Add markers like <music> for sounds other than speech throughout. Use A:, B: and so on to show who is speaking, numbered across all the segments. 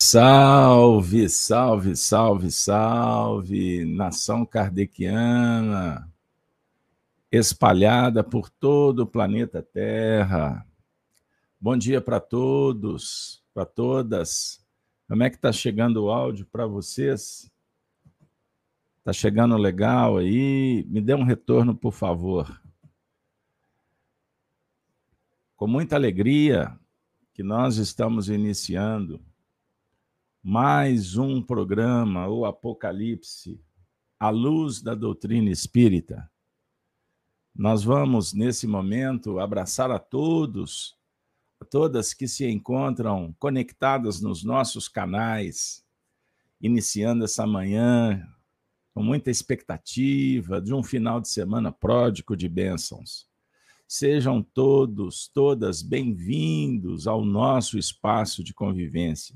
A: Salve, salve, salve, salve, nação kardeciana, espalhada por todo o planeta Terra. Bom dia para todos, para todas. Como é que está chegando o áudio para vocês? Está chegando legal aí? Me dê um retorno, por favor. Com muita alegria que nós estamos iniciando mais um programa, o Apocalipse, a luz da doutrina espírita. Nós vamos, nesse momento, abraçar a todos, a todas que se encontram conectadas nos nossos canais, iniciando essa manhã com muita expectativa de um final de semana pródigo de bênçãos. Sejam todos, todas bem-vindos ao nosso espaço de convivência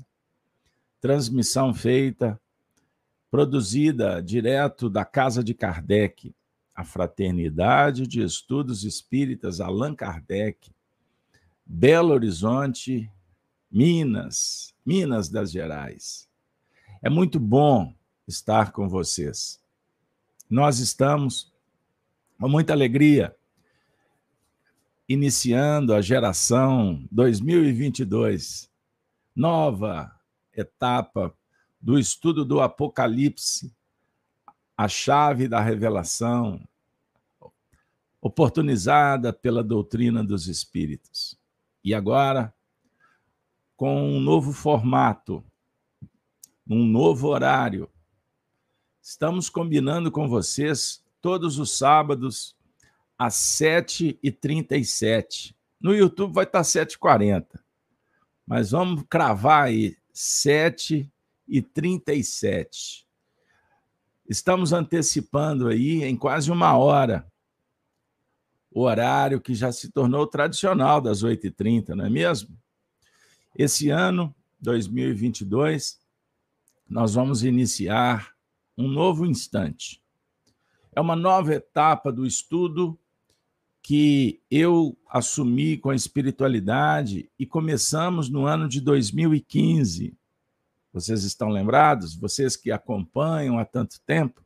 A: transmissão feita, produzida direto da casa de Kardec, a Fraternidade de Estudos Espíritas Allan Kardec, Belo Horizonte, Minas, Minas das Gerais. É muito bom estar com vocês. Nós estamos com muita alegria iniciando a geração 2022, nova, etapa do estudo do Apocalipse, a chave da revelação, oportunizada pela doutrina dos Espíritos. E agora, com um novo formato, um novo horário, estamos combinando com vocês todos os sábados às 7h37. No YouTube vai estar 7h40. Mas vamos cravar aí 7 e 37. Estamos antecipando aí em quase uma hora o horário que já se tornou tradicional das 8h30, não é mesmo? Esse ano, 2022, nós vamos iniciar um novo instante. É uma nova etapa do estudo que eu assumi com a espiritualidade e começamos no ano de 2015. Vocês estão lembrados? Vocês que acompanham há tanto tempo?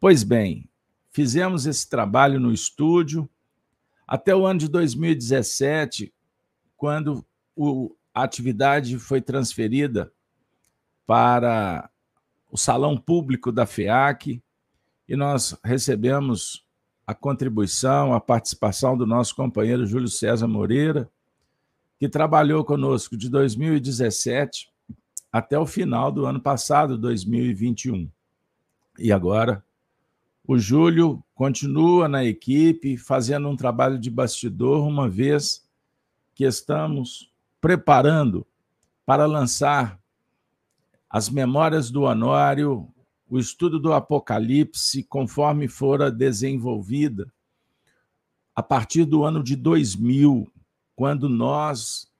A: Pois bem, fizemos esse trabalho no estúdio até o ano de 2017, quando o, a atividade foi transferida para o salão público da FEAC e nós recebemos a contribuição, a participação do nosso companheiro Júlio César Moreira, que trabalhou conosco de 2017 até o final do ano passado, 2021. E agora, o Júlio continua na equipe, fazendo um trabalho de bastidor, uma vez que estamos preparando para lançar as memórias do Honório o estudo do Apocalipse, conforme fora desenvolvida, a partir do ano de 2000, quando nós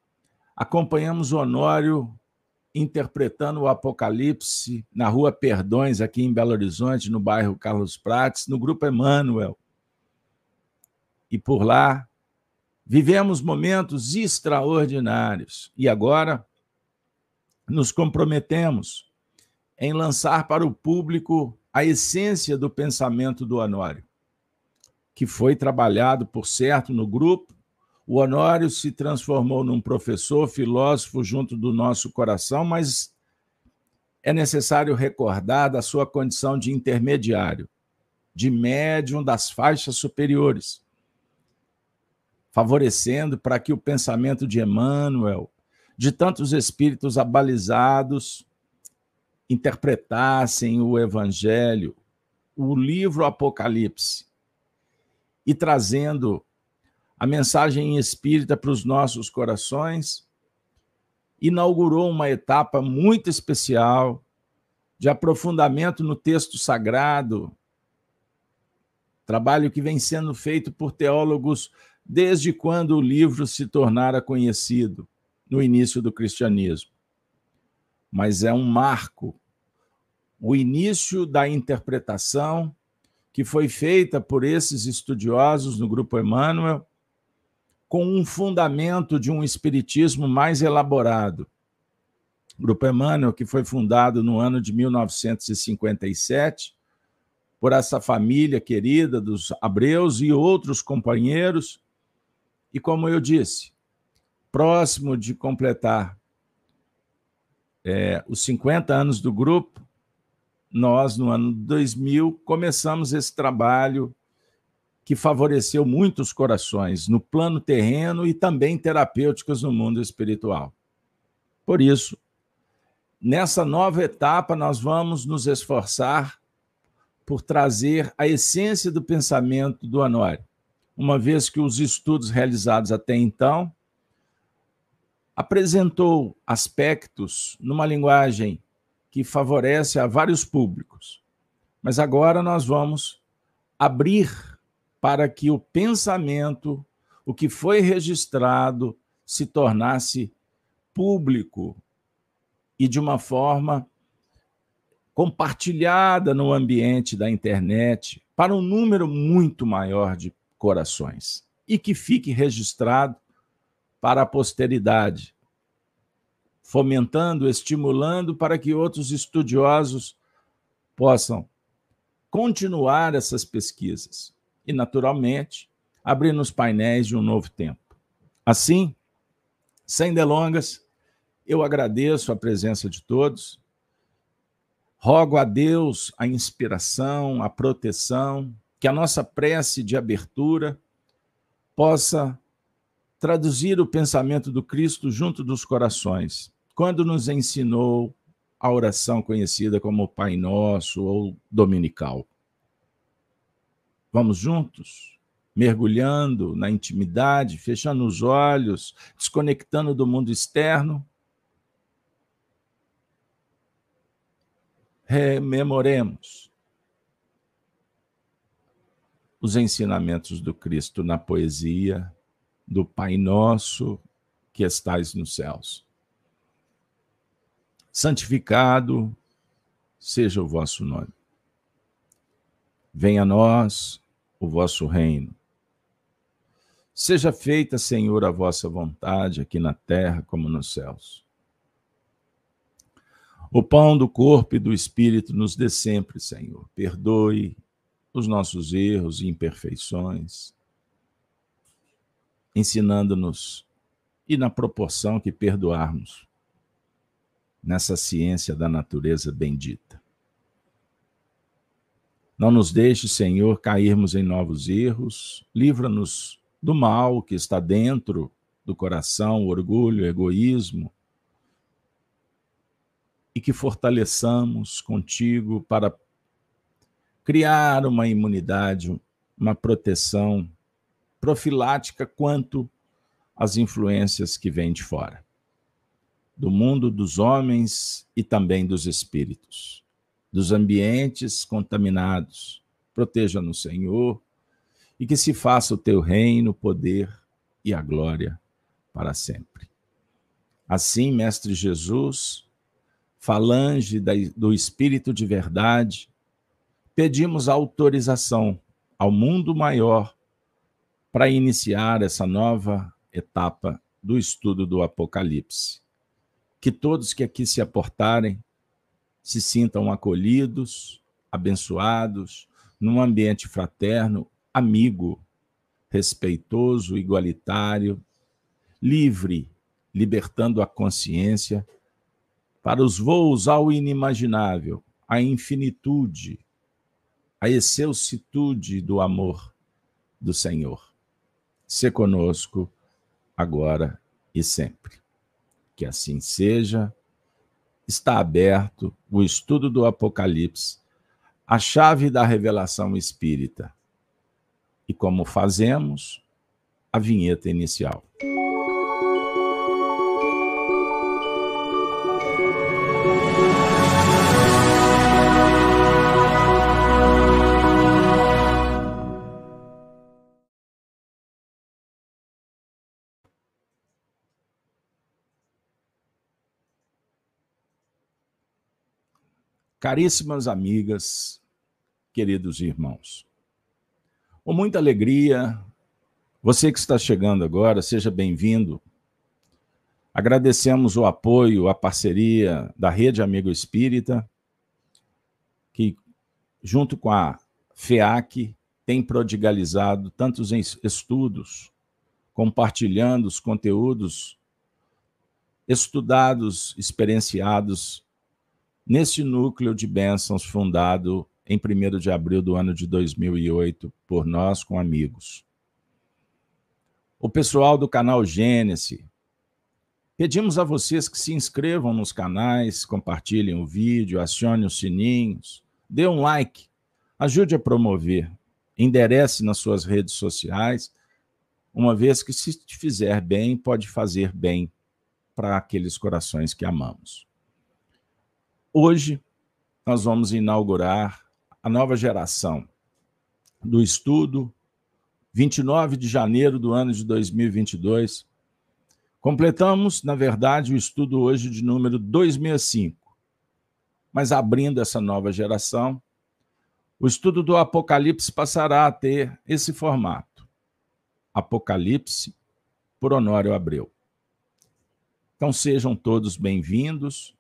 A: acompanhamos Honório interpretando o Apocalipse na Rua Perdões, aqui em Belo Horizonte, no bairro Carlos Prates, no Grupo Emmanuel. E por lá vivemos momentos extraordinários. E agora nos comprometemos em lançar para o público a essência do pensamento do Honório, que foi trabalhado, por certo, no grupo. O Honório se transformou num professor, filósofo junto do nosso coração, mas é necessário recordar da sua condição de intermediário, de médium das faixas superiores, favorecendo para que o pensamento de Emmanuel, de tantos espíritos abalizados, interpretassem o Evangelho, o livro Apocalipse, e trazendo a mensagem espírita para os nossos corações, inaugurou uma etapa muito especial de aprofundamento no texto sagrado, trabalho que vem sendo feito por teólogos desde quando o livro se tornara conhecido, no início do cristianismo mas é um marco. O início da interpretação que foi feita por esses estudiosos no Grupo Emmanuel, com um fundamento de um espiritismo mais elaborado, Grupo Emmanuel, que foi fundado no ano de 1957 por essa família querida dos Abreus e outros companheiros. E como eu disse, próximo de completar é, os 50 anos do grupo, nós, no ano 2000, começamos esse trabalho que favoreceu muitos corações no plano terreno e também terapêuticos no mundo espiritual. Por isso, nessa nova etapa, nós vamos nos esforçar por trazer a essência do pensamento do Honório, uma vez que os estudos realizados até então apresentou aspectos numa linguagem que favorece a vários públicos. Mas agora nós vamos abrir para que o pensamento, o que foi registrado, se tornasse público e de uma forma compartilhada no ambiente da internet para um número muito maior de corações e que fique registrado para a posteridade, fomentando, estimulando para que outros estudiosos possam continuar essas pesquisas e, naturalmente, abrindo os painéis de um novo tempo. Assim, sem delongas, eu agradeço a presença de todos, rogo a Deus a inspiração, a proteção, que a nossa prece de abertura possa traduzir o pensamento do Cristo junto dos corações, quando nos ensinou a oração conhecida como Pai Nosso ou Dominical. Vamos juntos? Mergulhando na intimidade, fechando os olhos, desconectando do mundo externo. Rememoremos os ensinamentos do Cristo na poesia do Pai Nosso que estais nos céus. Santificado seja o vosso nome. Venha a nós o vosso reino. Seja feita, Senhor, a vossa vontade, aqui na terra como nos céus. O pão do corpo e do espírito nos dê sempre, Senhor. Perdoe os nossos erros e imperfeições, ensinando-nos e na proporção que perdoarmos nessa ciência da natureza bendita. Não nos deixe, Senhor, cairmos em novos erros. Livra-nos do mal que está dentro do coração, orgulho, egoísmo. E que fortaleçamos contigo para criar uma imunidade, uma proteção profilática quanto às influências que vêm de fora, do mundo dos homens e também dos espíritos dos ambientes contaminados. Proteja-nos, Senhor, e que se faça o teu reino, o poder e a glória para sempre. Assim, Mestre Jesus, falange do Espírito de verdade, pedimos autorização ao mundo maior para iniciar essa nova etapa do estudo do Apocalipse. Que todos que aqui se aportarem se sintam acolhidos, abençoados, num ambiente fraterno, amigo, respeitoso, igualitário, livre, libertando a consciência para os voos ao inimaginável, à infinitude, à excelsitude do amor do Senhor. Se conosco, agora e sempre. Que assim seja está aberto o estudo do Apocalipse, a chave da revelação espírita. E como fazemos? A vinheta inicial. Caríssimas amigas, queridos irmãos, com muita alegria, você que está chegando agora, seja bem-vindo. Agradecemos o apoio, a parceria da Rede Amigo Espírita, que, junto com a FEAC, tem prodigalizado tantos estudos, compartilhando os conteúdos estudados, experienciados nesse núcleo de bênçãos fundado em 1 de abril do ano de 2008 por nós com amigos. O pessoal do canal Gênesis, pedimos a vocês que se inscrevam nos canais, compartilhem o vídeo, acionem os sininhos, dê um like, ajude a promover, enderece nas suas redes sociais, uma vez que se te fizer bem, pode fazer bem para aqueles corações que amamos. Hoje, nós vamos inaugurar a nova geração do estudo, 29 de janeiro do ano de 2022. Completamos, na verdade, o estudo hoje de número 265. Mas abrindo essa nova geração, o estudo do Apocalipse passará a ter esse formato: Apocalipse por Honório Abreu. Então sejam todos bem-vindos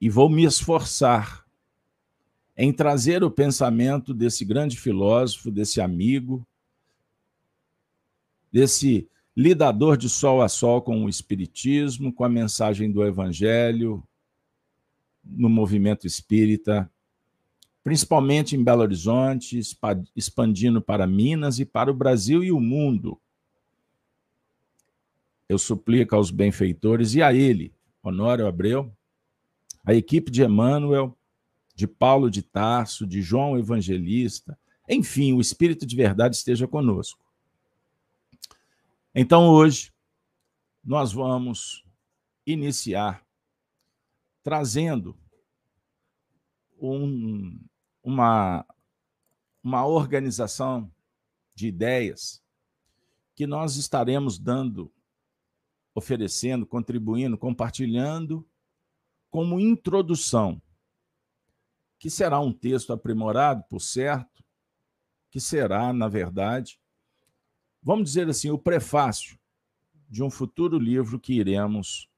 A: e vou me esforçar em trazer o pensamento desse grande filósofo, desse amigo, desse lidador de sol a sol com o Espiritismo, com a mensagem do Evangelho no movimento espírita principalmente em Belo Horizonte, expandindo para Minas e para o Brasil e o mundo. Eu suplico aos benfeitores e a ele, Honório Abreu, a equipe de Emmanuel, de Paulo de Tarso, de João Evangelista, enfim, o Espírito de Verdade esteja conosco. Então, hoje, nós vamos iniciar trazendo um, uma, uma organização de ideias que nós estaremos dando, oferecendo, contribuindo, compartilhando como introdução, que será um texto aprimorado, por certo, que será, na verdade, vamos dizer assim, o prefácio de um futuro livro que iremos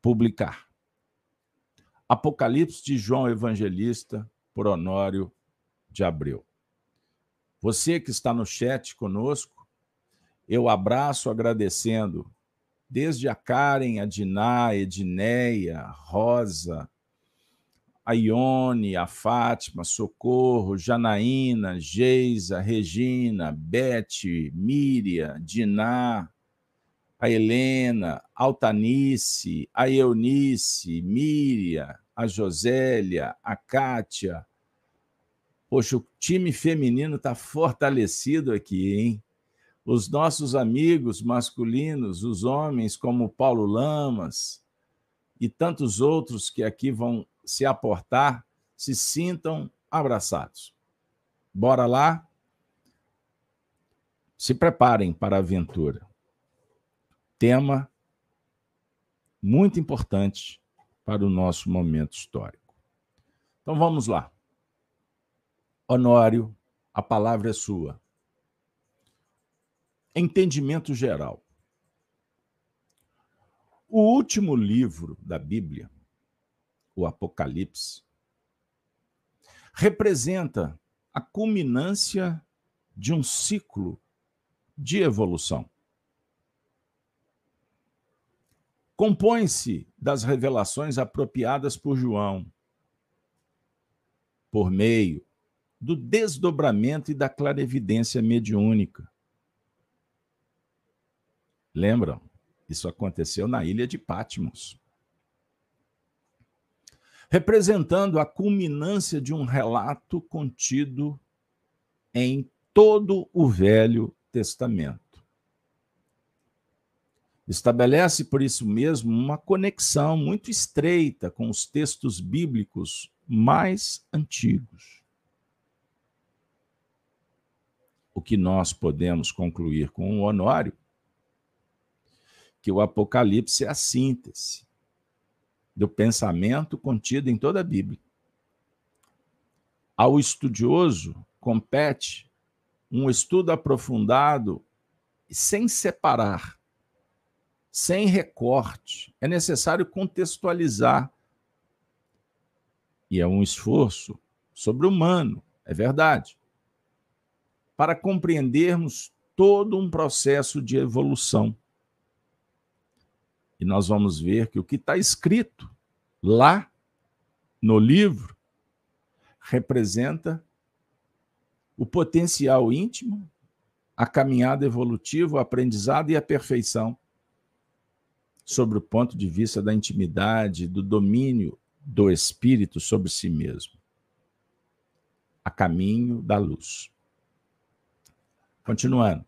A: publicar. Apocalipse de João Evangelista, por Honório de Abreu. Você que está no chat conosco, eu abraço agradecendo desde a Karen, a Diná, a Edneia, Rosa, a Ione, a Fátima, Socorro, Janaína, Geisa, Regina, Beth, Míria, Diná, a Helena, Altanice, a Eunice, Míria, a Josélia, a Kátia. Poxa, o time feminino está fortalecido aqui, hein? Os nossos amigos masculinos, os homens como Paulo Lamas e tantos outros que aqui vão se aportar, se sintam abraçados. Bora lá? Se preparem para a aventura. Tema muito importante para o nosso momento histórico. Então vamos lá. Honório, a palavra é sua. Entendimento geral. O último livro da Bíblia, o Apocalipse, representa a culminância de um ciclo de evolução. compõe-se das revelações apropriadas por João, por meio do desdobramento e da clarevidência mediúnica. Lembram? Isso aconteceu na ilha de Patmos. Representando a culminância de um relato contido em todo o Velho Testamento. Estabelece, por isso mesmo, uma conexão muito estreita com os textos bíblicos mais antigos. O que nós podemos concluir com o Honório, que o Apocalipse é a síntese do pensamento contido em toda a Bíblia. Ao estudioso compete um estudo aprofundado sem separar sem recorte. É necessário contextualizar. E é um esforço sobre-humano, é verdade, para compreendermos todo um processo de evolução. E nós vamos ver que o que está escrito lá no livro representa o potencial íntimo, a caminhada evolutiva, o aprendizado e a perfeição sobre o ponto de vista da intimidade, do domínio do espírito sobre si mesmo. A caminho da luz. Continuando.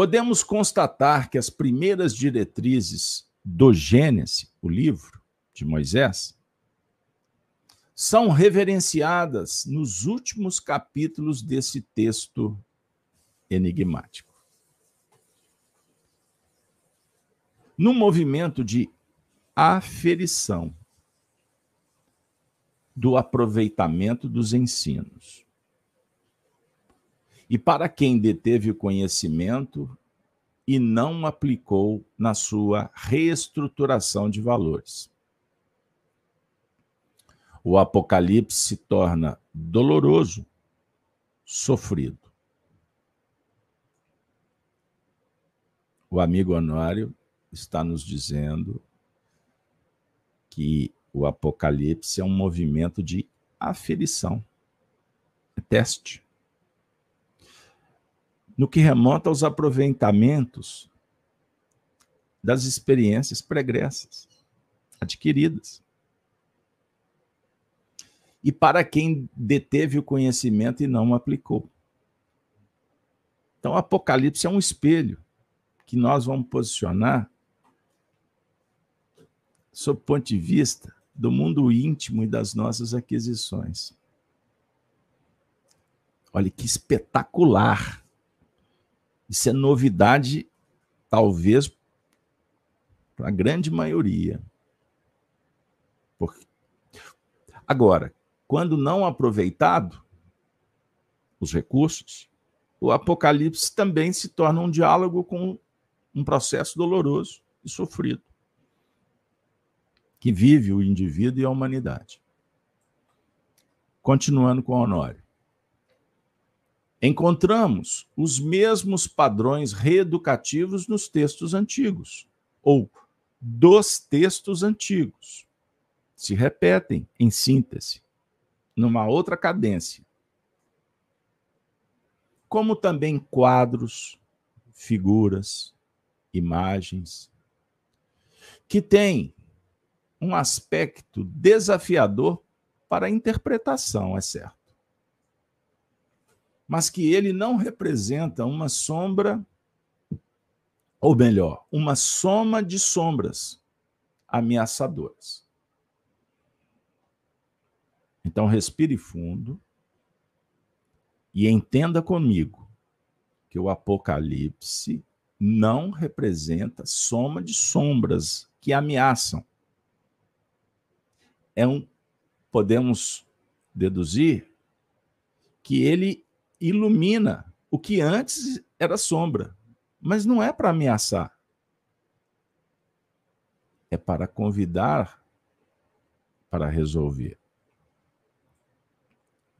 A: Podemos constatar que as primeiras diretrizes do Gênesis, o livro de Moisés, são reverenciadas nos últimos capítulos desse texto enigmático. no movimento de aferição do aproveitamento dos ensinos. E para quem deteve o conhecimento e não aplicou na sua reestruturação de valores. O Apocalipse se torna doloroso, sofrido. O amigo Honório está nos dizendo que o Apocalipse é um movimento de aferição, é teste. No que remonta aos aproveitamentos das experiências pregressas, adquiridas. E para quem deteve o conhecimento e não o aplicou. Então, o Apocalipse é um espelho que nós vamos posicionar sob o ponto de vista do mundo íntimo e das nossas aquisições. Olha que espetacular! Isso é novidade, talvez, para a grande maioria. Porque... Agora, quando não aproveitado, os recursos, o Apocalipse também se torna um diálogo com um processo doloroso e sofrido que vive o indivíduo e a humanidade. Continuando com Honório. Encontramos os mesmos padrões reeducativos nos textos antigos, ou dos textos antigos. Se repetem em síntese, numa outra cadência. Como também quadros, figuras, imagens, que têm um aspecto desafiador para a interpretação, é certo. Mas que ele não representa uma sombra, ou melhor, uma soma de sombras ameaçadoras. Então, respire fundo e entenda comigo que o Apocalipse não representa soma de sombras que ameaçam é um podemos deduzir que ele ilumina o que antes era sombra, mas não é para ameaçar. É para convidar para resolver.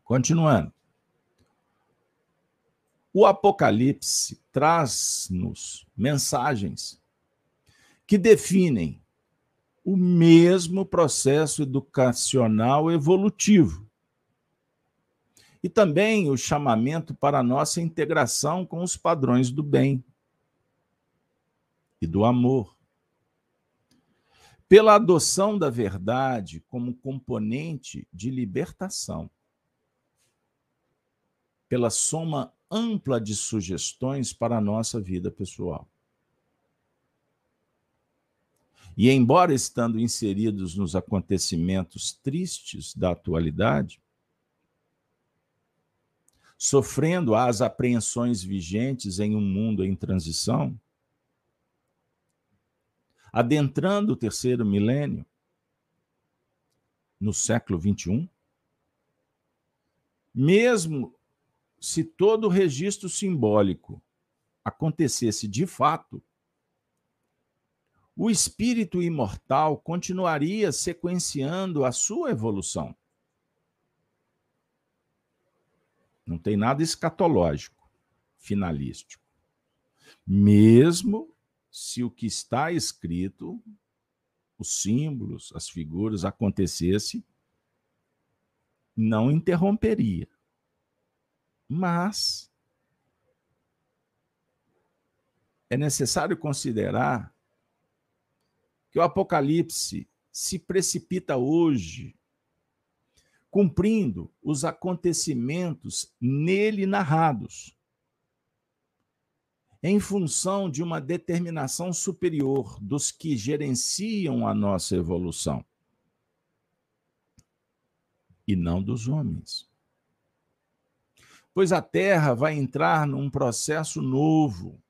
A: Continuando. O Apocalipse traz-nos mensagens que definem o mesmo processo educacional evolutivo. E também o chamamento para a nossa integração com os padrões do bem e do amor. Pela adoção da verdade como componente de libertação. Pela soma ampla de sugestões para a nossa vida pessoal. E, embora estando inseridos nos acontecimentos tristes da atualidade, sofrendo as apreensões vigentes em um mundo em transição, adentrando o terceiro milênio, no século XXI, mesmo se todo o registro simbólico acontecesse de fato, o espírito imortal continuaria sequenciando a sua evolução. Não tem nada escatológico, finalístico. Mesmo se o que está escrito, os símbolos, as figuras, acontecesse, não interromperia. Mas é necessário considerar que o Apocalipse se precipita hoje, cumprindo os acontecimentos nele narrados, em função de uma determinação superior dos que gerenciam a nossa evolução, e não dos homens. Pois a Terra vai entrar num processo novo,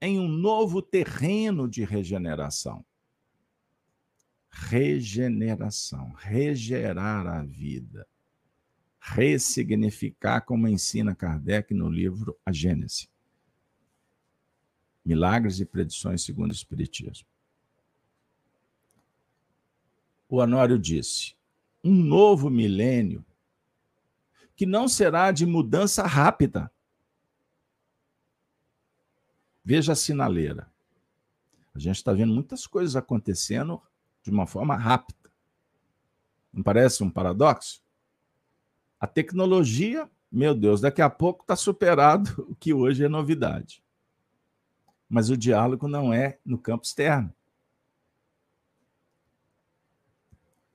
A: em um novo terreno de regeneração. Regeneração, regerar a vida, ressignificar, como ensina Kardec no livro A Gênese. Milagres e Predições segundo o Espiritismo. O Anório disse: um novo milênio que não será de mudança rápida, Veja a sinaleira. A gente está vendo muitas coisas acontecendo de uma forma rápida. Não parece um paradoxo? A tecnologia, meu Deus, daqui a pouco está superado <laughs> o que hoje é novidade. Mas o diálogo não é no campo externo.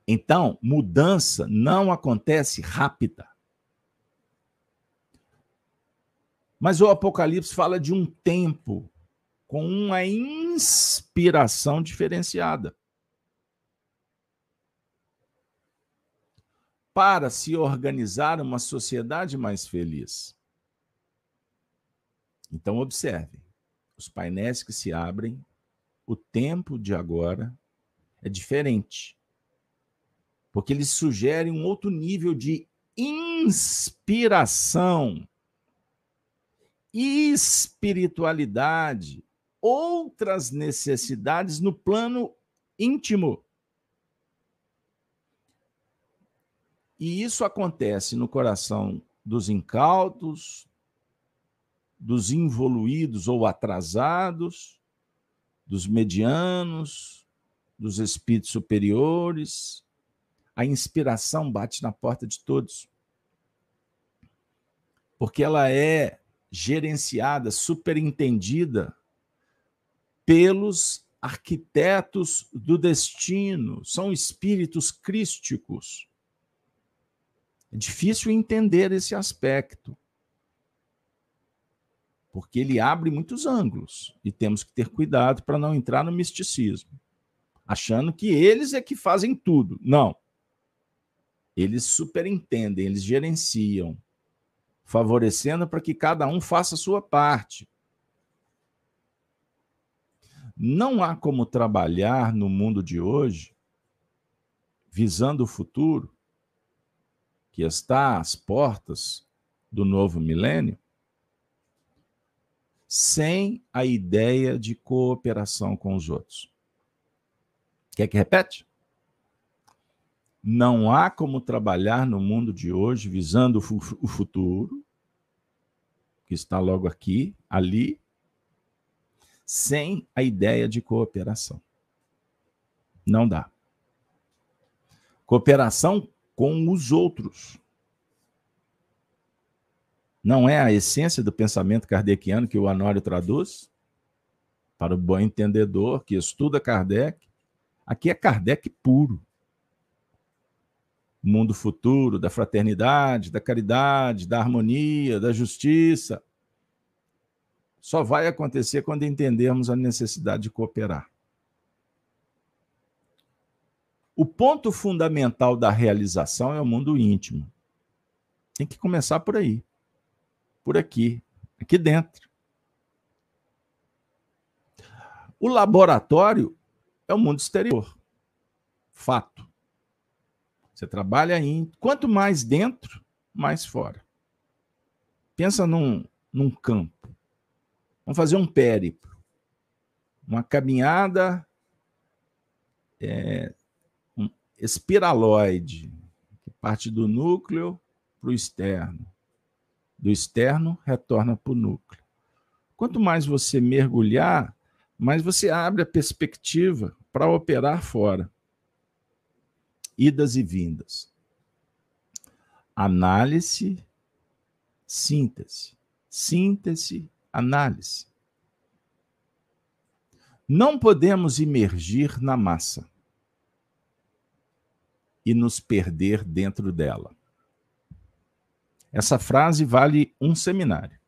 A: Então, mudança não acontece rápida. Mas o Apocalipse fala de um tempo com uma inspiração diferenciada. Para se organizar uma sociedade mais feliz. Então, observe: os painéis que se abrem, o tempo de agora é diferente. Porque eles sugerem um outro nível de inspiração espiritualidade, outras necessidades no plano íntimo. E isso acontece no coração dos incautos, dos involuídos ou atrasados, dos medianos, dos espíritos superiores. A inspiração bate na porta de todos. Porque ela é gerenciada, superintendida pelos arquitetos do destino, são espíritos crísticos. É difícil entender esse aspecto, porque ele abre muitos ângulos e temos que ter cuidado para não entrar no misticismo, achando que eles é que fazem tudo. Não. Eles superintendem, eles gerenciam, favorecendo para que cada um faça a sua parte. Não há como trabalhar no mundo de hoje, visando o futuro, que está às portas do novo milênio, sem a ideia de cooperação com os outros. Quer que repete? Não há como trabalhar no mundo de hoje visando o futuro, que está logo aqui, ali, sem a ideia de cooperação. Não dá. Cooperação com os outros. Não é a essência do pensamento kardeciano que o Anório traduz? Para o bom entendedor que estuda Kardec, aqui é Kardec puro mundo futuro, da fraternidade, da caridade, da harmonia, da justiça. Só vai acontecer quando entendermos a necessidade de cooperar. O ponto fundamental da realização é o mundo íntimo. Tem que começar por aí. Por aqui, aqui dentro. O laboratório é o mundo exterior. Fato. Você trabalha em. Quanto mais dentro, mais fora. Pensa num, num campo. Vamos fazer um périplo. uma caminhada é, espiraloide, que parte do núcleo para o externo. Do externo, retorna para o núcleo. Quanto mais você mergulhar, mais você abre a perspectiva para operar fora. Idas e vindas. Análise, síntese. Síntese, análise. Não podemos imergir na massa e nos perder dentro dela. Essa frase vale um seminário.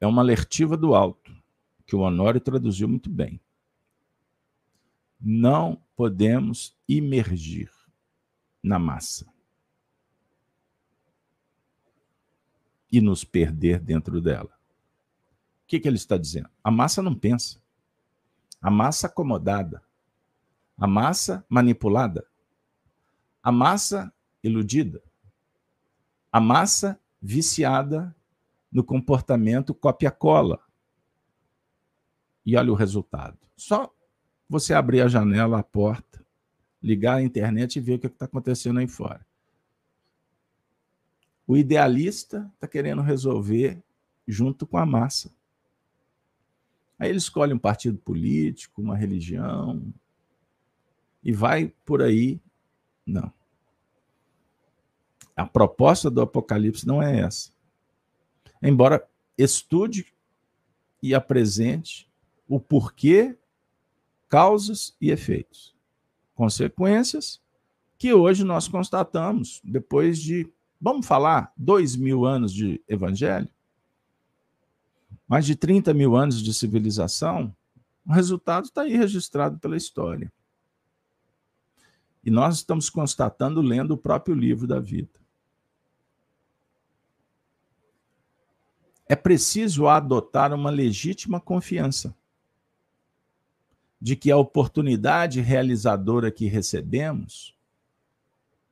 A: É uma alertiva do alto, que o Honório traduziu muito bem. Não podemos imergir na massa e nos perder dentro dela que, que ele está dizendo? A massa não pensa. A massa acomodada. A massa manipulada. A massa iludida. A massa viciada no comportamento copia-cola. E olha o resultado. Só você abrir a janela, a porta, ligar a internet e ver o que está acontecendo aí fora. O idealista está querendo resolver junto com a massa. Aí ele escolhe um partido político, uma religião, e vai por aí. Não. A proposta do Apocalipse não é essa. Embora estude e apresente o porquê, causas e efeitos. Consequências que hoje nós constatamos, depois de, vamos falar, dois mil anos de evangelho, mais de 30 mil anos de civilização, o resultado está aí registrado pela história. E nós estamos constatando lendo o próprio livro da vida. É preciso adotar uma legítima confiança de que a oportunidade realizadora que recebemos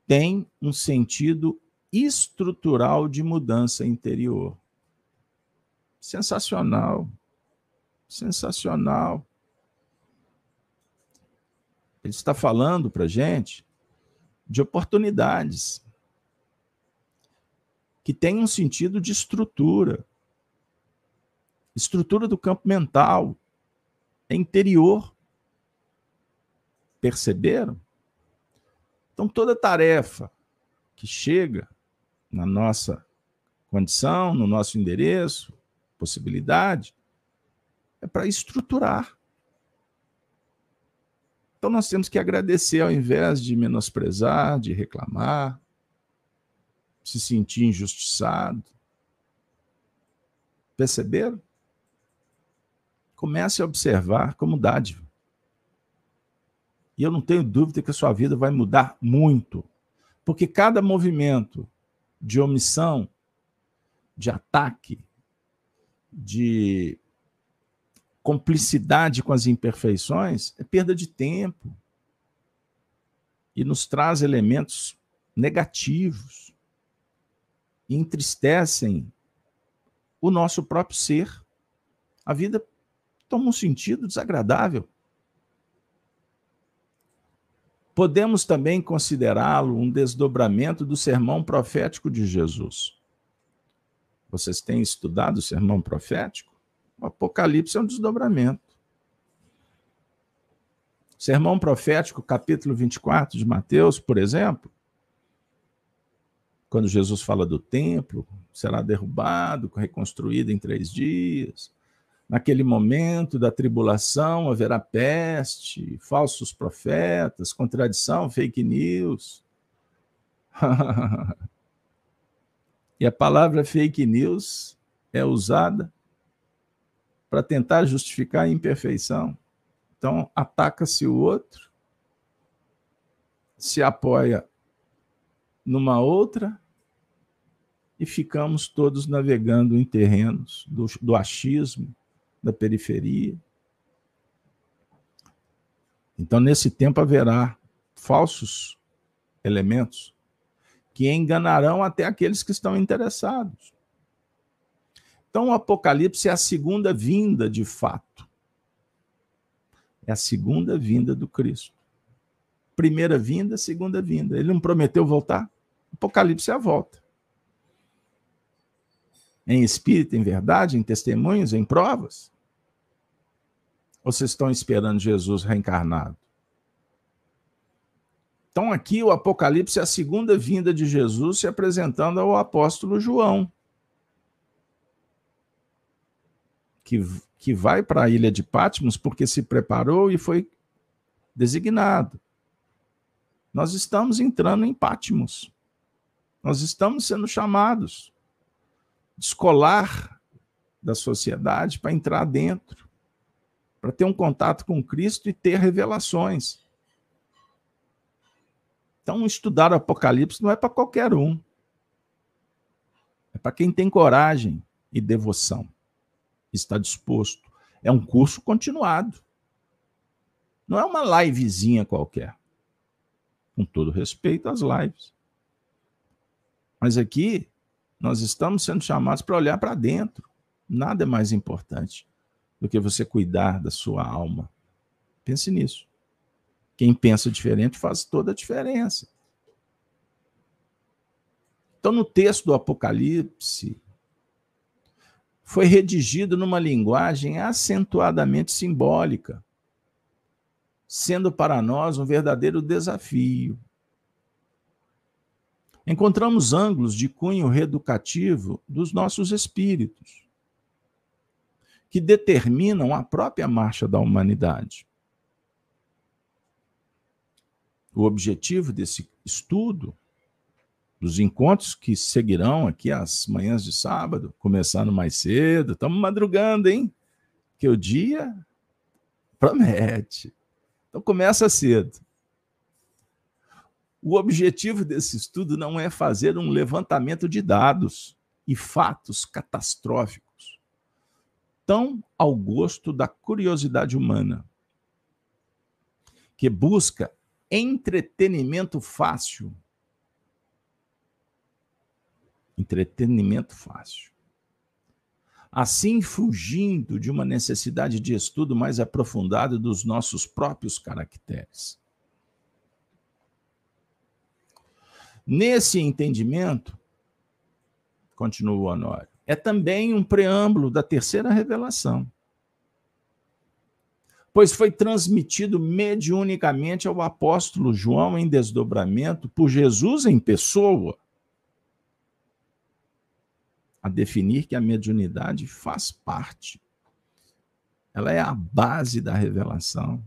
A: tem um sentido estrutural de mudança interior. Sensacional. Sensacional. Ele está falando para a gente de oportunidades que têm um sentido de estrutura. Estrutura do campo mental, é interior. Perceberam? Então, toda tarefa que chega na nossa condição, no nosso endereço, possibilidade, é para estruturar. Então nós temos que agradecer ao invés de menosprezar, de reclamar, se sentir injustiçado. Perceberam? Comece a observar como dádiva. E eu não tenho dúvida que a sua vida vai mudar muito. Porque cada movimento de omissão, de ataque, de complicidade com as imperfeições é perda de tempo e nos traz elementos negativos e entristecem o nosso próprio ser. A vida toma um sentido desagradável. Podemos também considerá-lo um desdobramento do sermão profético de Jesus. Vocês têm estudado o sermão profético? O Apocalipse é um desdobramento. Sermão profético, capítulo 24 de Mateus, por exemplo, quando Jesus fala do templo, será derrubado, reconstruído em três dias. Naquele momento da tribulação haverá peste, falsos profetas, contradição, fake news. <laughs> E a palavra fake news é usada para tentar justificar a imperfeição. Então, ataca-se o outro, se apoia numa outra e ficamos todos navegando em terrenos do, do achismo, da periferia. Então, nesse tempo haverá falsos elementos que enganarão até aqueles que estão interessados. Então, o Apocalipse é a segunda vinda de fato É a segunda vinda do Cristo. Primeira vinda, segunda vinda. Ele não prometeu voltar? Apocalipse é a volta. Em espírito, em verdade, em testemunhos, em provas? Ou vocês estão esperando Jesus reencarnado? Então, aqui o Apocalipse é a segunda vinda de Jesus se apresentando ao apóstolo João, que, que vai para a ilha de Patmos porque se preparou e foi designado. Nós estamos entrando em Patmos. Nós estamos sendo chamados descolar da sociedade para entrar dentro, para ter um contato com Cristo e ter revelações. Então, estudar o Apocalipse não é para qualquer um. É para quem tem coragem e devoção. Está disposto. É um curso continuado. Não é uma livezinha qualquer. Com todo respeito às lives. Mas aqui nós estamos sendo chamados para olhar para dentro. Nada é mais importante do que você cuidar da sua alma. Pense nisso. Quem pensa diferente faz toda a diferença. Então, no texto do Apocalipse, foi redigido numa linguagem acentuadamente simbólica, sendo para nós um verdadeiro desafio encontramos ângulos de cunho reeducativo dos nossos espíritos, que determinam a própria marcha da humanidade. O objetivo desse estudo, dos encontros que seguirão aqui às manhãs de sábado, começando mais cedo, estamos madrugando, hein? Que o dia promete. Então começa cedo. O objetivo desse estudo não é fazer um levantamento de dados e fatos catastróficos, tão ao gosto da curiosidade humana, que busca entretenimento fácil. Entretenimento fácil. Assim, fugindo de uma necessidade de estudo mais aprofundado dos nossos próprios caracteres. Nesse entendimento, continua o Honório, é também um preâmbulo da terceira revelação, pois foi transmitido mediunicamente ao apóstolo João em desdobramento por Jesus em pessoa, a definir que a mediunidade faz parte. Ela é a base da revelação.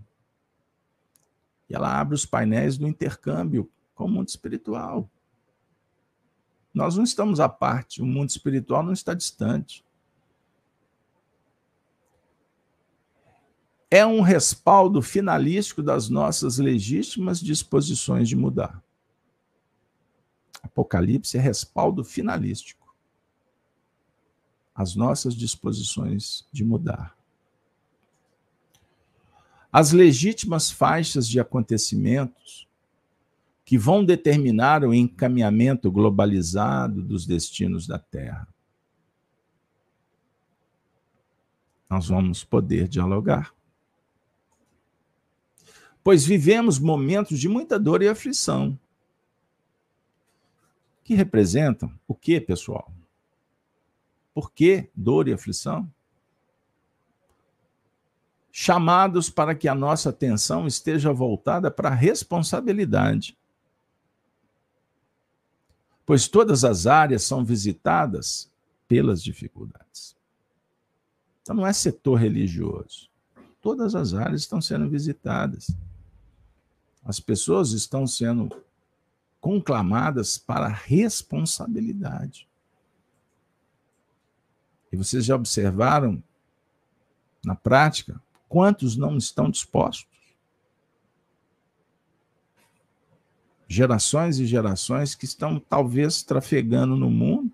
A: E ela abre os painéis do intercâmbio com o mundo espiritual. Nós não estamos à parte, o mundo espiritual não está distante. É um respaldo finalístico das nossas legítimas disposições de mudar. Apocalipse é respaldo finalístico. As nossas disposições de mudar. As legítimas faixas de acontecimentos que vão determinar o encaminhamento globalizado dos destinos da Terra. Nós vamos poder dialogar. Pois vivemos momentos de muita dor e aflição. Que representam o que, pessoal? Por que dor e aflição? Chamados para que a nossa atenção esteja voltada para a responsabilidade pois todas as áreas são visitadas pelas dificuldades. Então não é setor religioso. Todas as áreas estão sendo visitadas. As pessoas estão sendo conclamadas para responsabilidade. E vocês já observaram na prática quantos não estão dispostos? gerações e gerações que estão talvez trafegando no mundo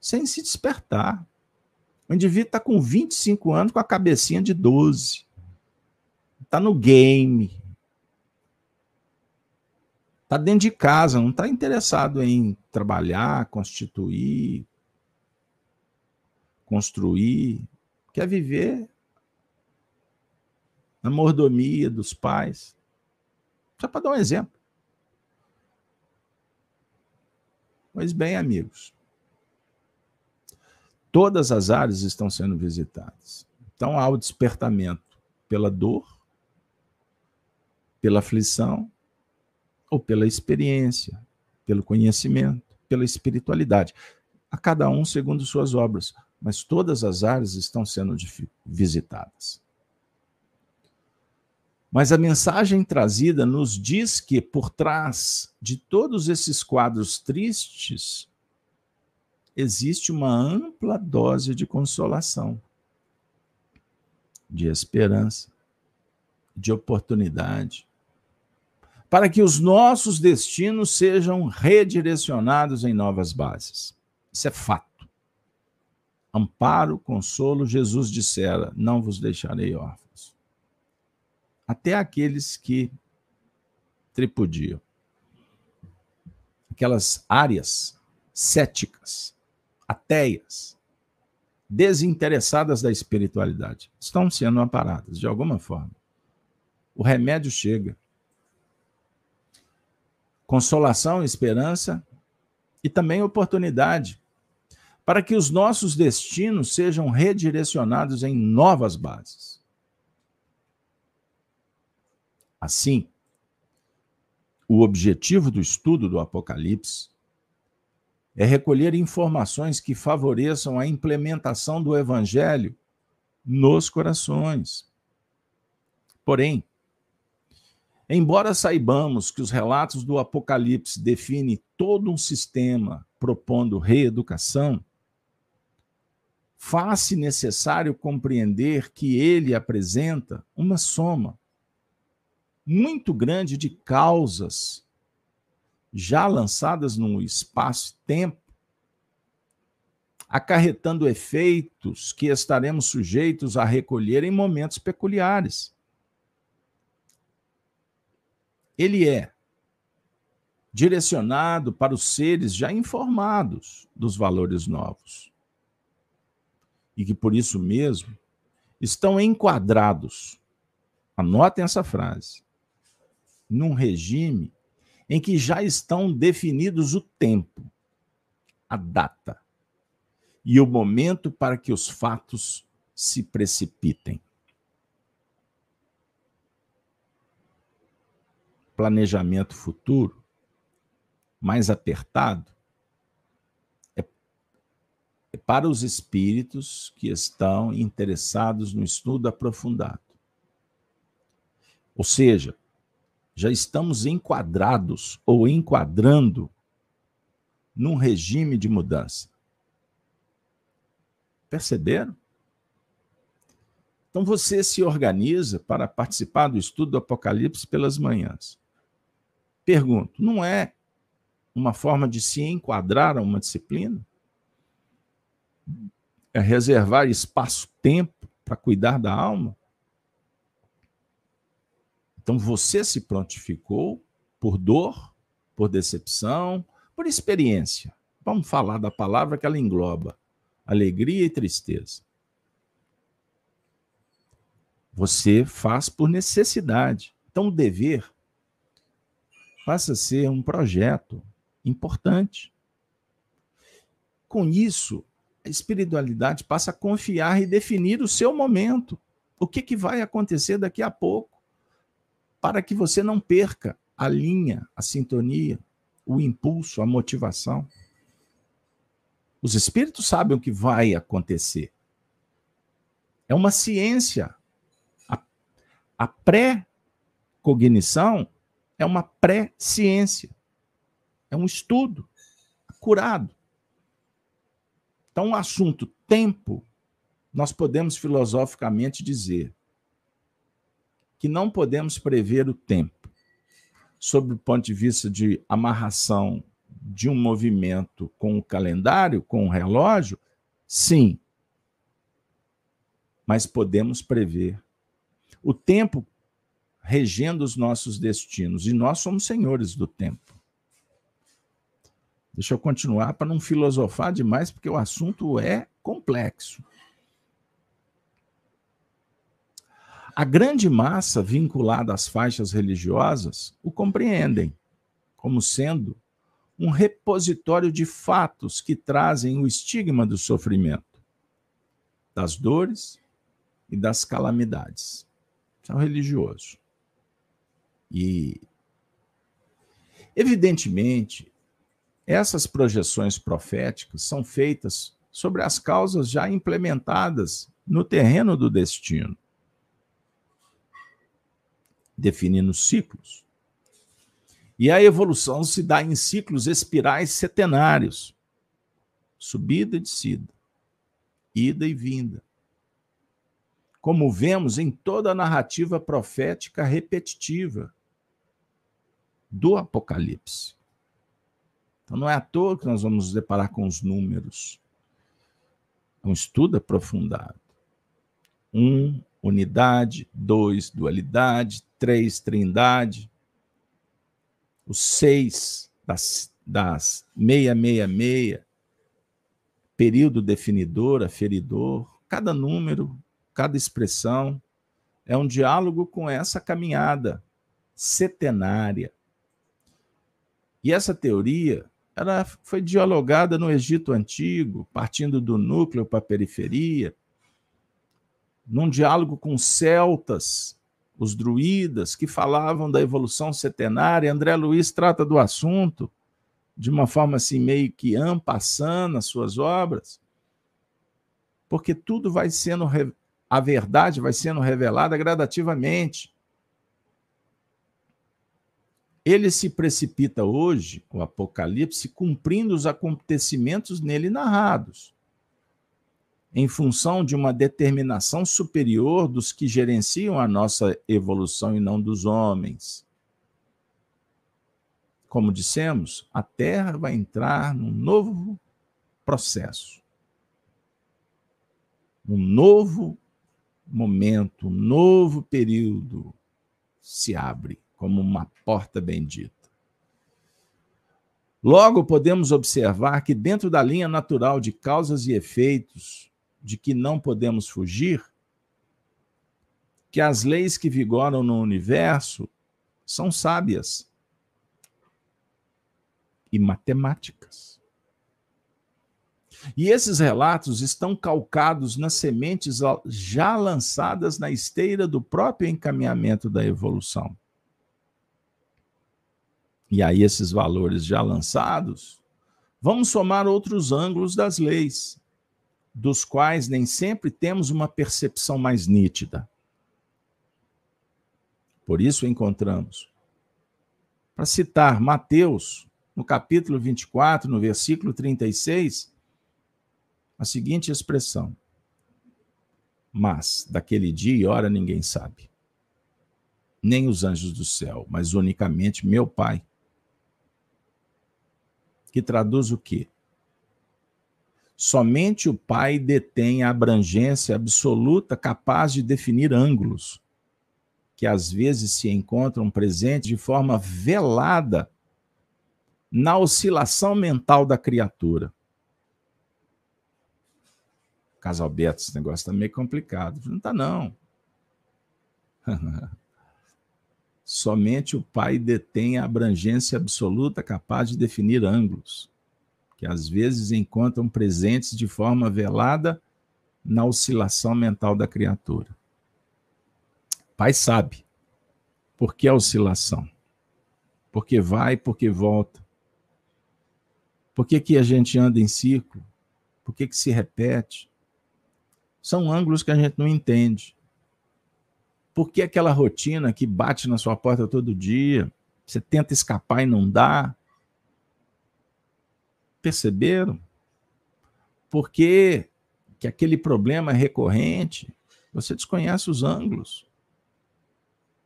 A: sem se despertar. O indivíduo está com 25 anos com a cabecinha de 12. Está no game. Está dentro de casa, não está interessado em trabalhar, constituir, construir. Quer viver na mordomia dos pais. Só para dar um exemplo. Pois bem, amigos, todas as áreas estão sendo visitadas. Então há o despertamento pela dor, pela aflição ou pela experiência, pelo conhecimento, pela espiritualidade. A cada um segundo suas obras, mas todas as áreas estão sendo visitadas. Mas a mensagem trazida nos diz que por trás de todos esses quadros tristes existe uma ampla dose de consolação, de esperança, de oportunidade, para que os nossos destinos sejam redirecionados em novas bases. Isso é fato. Amparo, consolo, Jesus dissera: Não vos deixarei órfãos até aqueles que tripudiam. Aquelas áreas céticas, ateias, desinteressadas da espiritualidade, estão sendo amparadas de alguma forma. O remédio chega. Consolação, esperança e também oportunidade para que os nossos destinos sejam redirecionados em novas bases. Assim, o objetivo do estudo do Apocalipse é recolher informações que favoreçam a implementação do Evangelho nos corações. Porém, embora saibamos que os relatos do Apocalipse definem todo um sistema propondo reeducação, faz-se necessário compreender que ele apresenta uma soma muito grande de causas já lançadas no espaço-tempo, acarretando efeitos que estaremos sujeitos a recolher em momentos peculiares. Ele é direcionado para os seres já informados dos valores novos e que por isso mesmo estão enquadrados. Anotem essa frase num regime em que já estão definidos o tempo, a data e o momento para que os fatos se precipitem. Planejamento futuro mais apertado para os espíritos que estão interessados no estudo aprofundado. Ou seja, já estamos enquadrados ou enquadrando num regime de mudança. Perceberam? Então você se organiza para participar do estudo do Apocalipse pelas manhãs. Pergunto, não é uma forma de se enquadrar a uma disciplina? É reservar espaço-tempo para cuidar da alma? Então você se prontificou por dor, por decepção, por experiência. Vamos falar da palavra que ela engloba alegria e tristeza. Você faz por necessidade. Então o dever passa a ser um projeto importante. Com isso, espiritualidade passa a confiar e definir o seu momento. O que, que vai acontecer daqui a pouco para que você não perca a linha, a sintonia, o impulso, a motivação. Os espíritos sabem o que vai acontecer. É uma ciência. A, a pré-cognição é uma pré-ciência. É um estudo curado. Então, o assunto tempo, nós podemos filosoficamente dizer que não podemos prever o tempo, sob o ponto de vista de amarração de um movimento com o calendário, com o relógio, sim. Mas podemos prever o tempo regendo os nossos destinos, e nós somos senhores do tempo. Deixa eu continuar para não filosofar demais, porque o assunto é complexo. A grande massa vinculada às faixas religiosas o compreendem como sendo um repositório de fatos que trazem o estigma do sofrimento, das dores e das calamidades. São religiosos. E, evidentemente, essas projeções proféticas são feitas sobre as causas já implementadas no terreno do destino, definindo ciclos. E a evolução se dá em ciclos espirais setenários, subida e descida, ida e vinda. Como vemos em toda a narrativa profética repetitiva do Apocalipse. Então não é à toa que nós vamos nos deparar com os números. Um estudo aprofundado. Um, unidade. Dois, dualidade. Três, trindade. Os seis das, das 666, período definidor, aferidor. Cada número, cada expressão é um diálogo com essa caminhada setenária. E essa teoria ela foi dialogada no Egito Antigo, partindo do núcleo para a periferia, num diálogo com celtas, os druidas, que falavam da evolução setenária. André Luiz trata do assunto de uma forma assim meio que ampassando as suas obras, porque tudo vai sendo a verdade vai sendo revelada gradativamente. Ele se precipita hoje, o Apocalipse, cumprindo os acontecimentos nele narrados, em função de uma determinação superior dos que gerenciam a nossa evolução e não dos homens. Como dissemos, a Terra vai entrar num novo processo, um novo momento, um novo período se abre como uma porta bendita. Logo, podemos observar que, dentro da linha natural de causas e efeitos de que não podemos fugir, que as leis que vigoram no universo são sábias e matemáticas. E esses relatos estão calcados nas sementes já lançadas na esteira do próprio encaminhamento da evolução. E aí, esses valores já lançados, vamos somar outros ângulos das leis, dos quais nem sempre temos uma percepção mais nítida. Por isso encontramos. Para citar Mateus, no capítulo 24, no versículo 36, a seguinte expressão: Mas daquele dia e hora ninguém sabe, nem os anjos do céu, mas unicamente meu Pai que traduz o quê? Somente o Pai detém a abrangência absoluta capaz de definir ângulos, que às vezes se encontram presentes de forma velada na oscilação mental da criatura. Casalberto, esse negócio está meio complicado. Não está, não. <laughs> Somente o Pai detém a abrangência absoluta capaz de definir ângulos, que às vezes encontram presentes de forma velada na oscilação mental da criatura. Pai sabe por que a oscilação, porque vai, porque volta. Por que, que a gente anda em círculo? Por que, que se repete? São ângulos que a gente não entende. Por que aquela rotina que bate na sua porta todo dia? Você tenta escapar e não dá? Perceberam? Por que, que aquele problema é recorrente? Você desconhece os ângulos.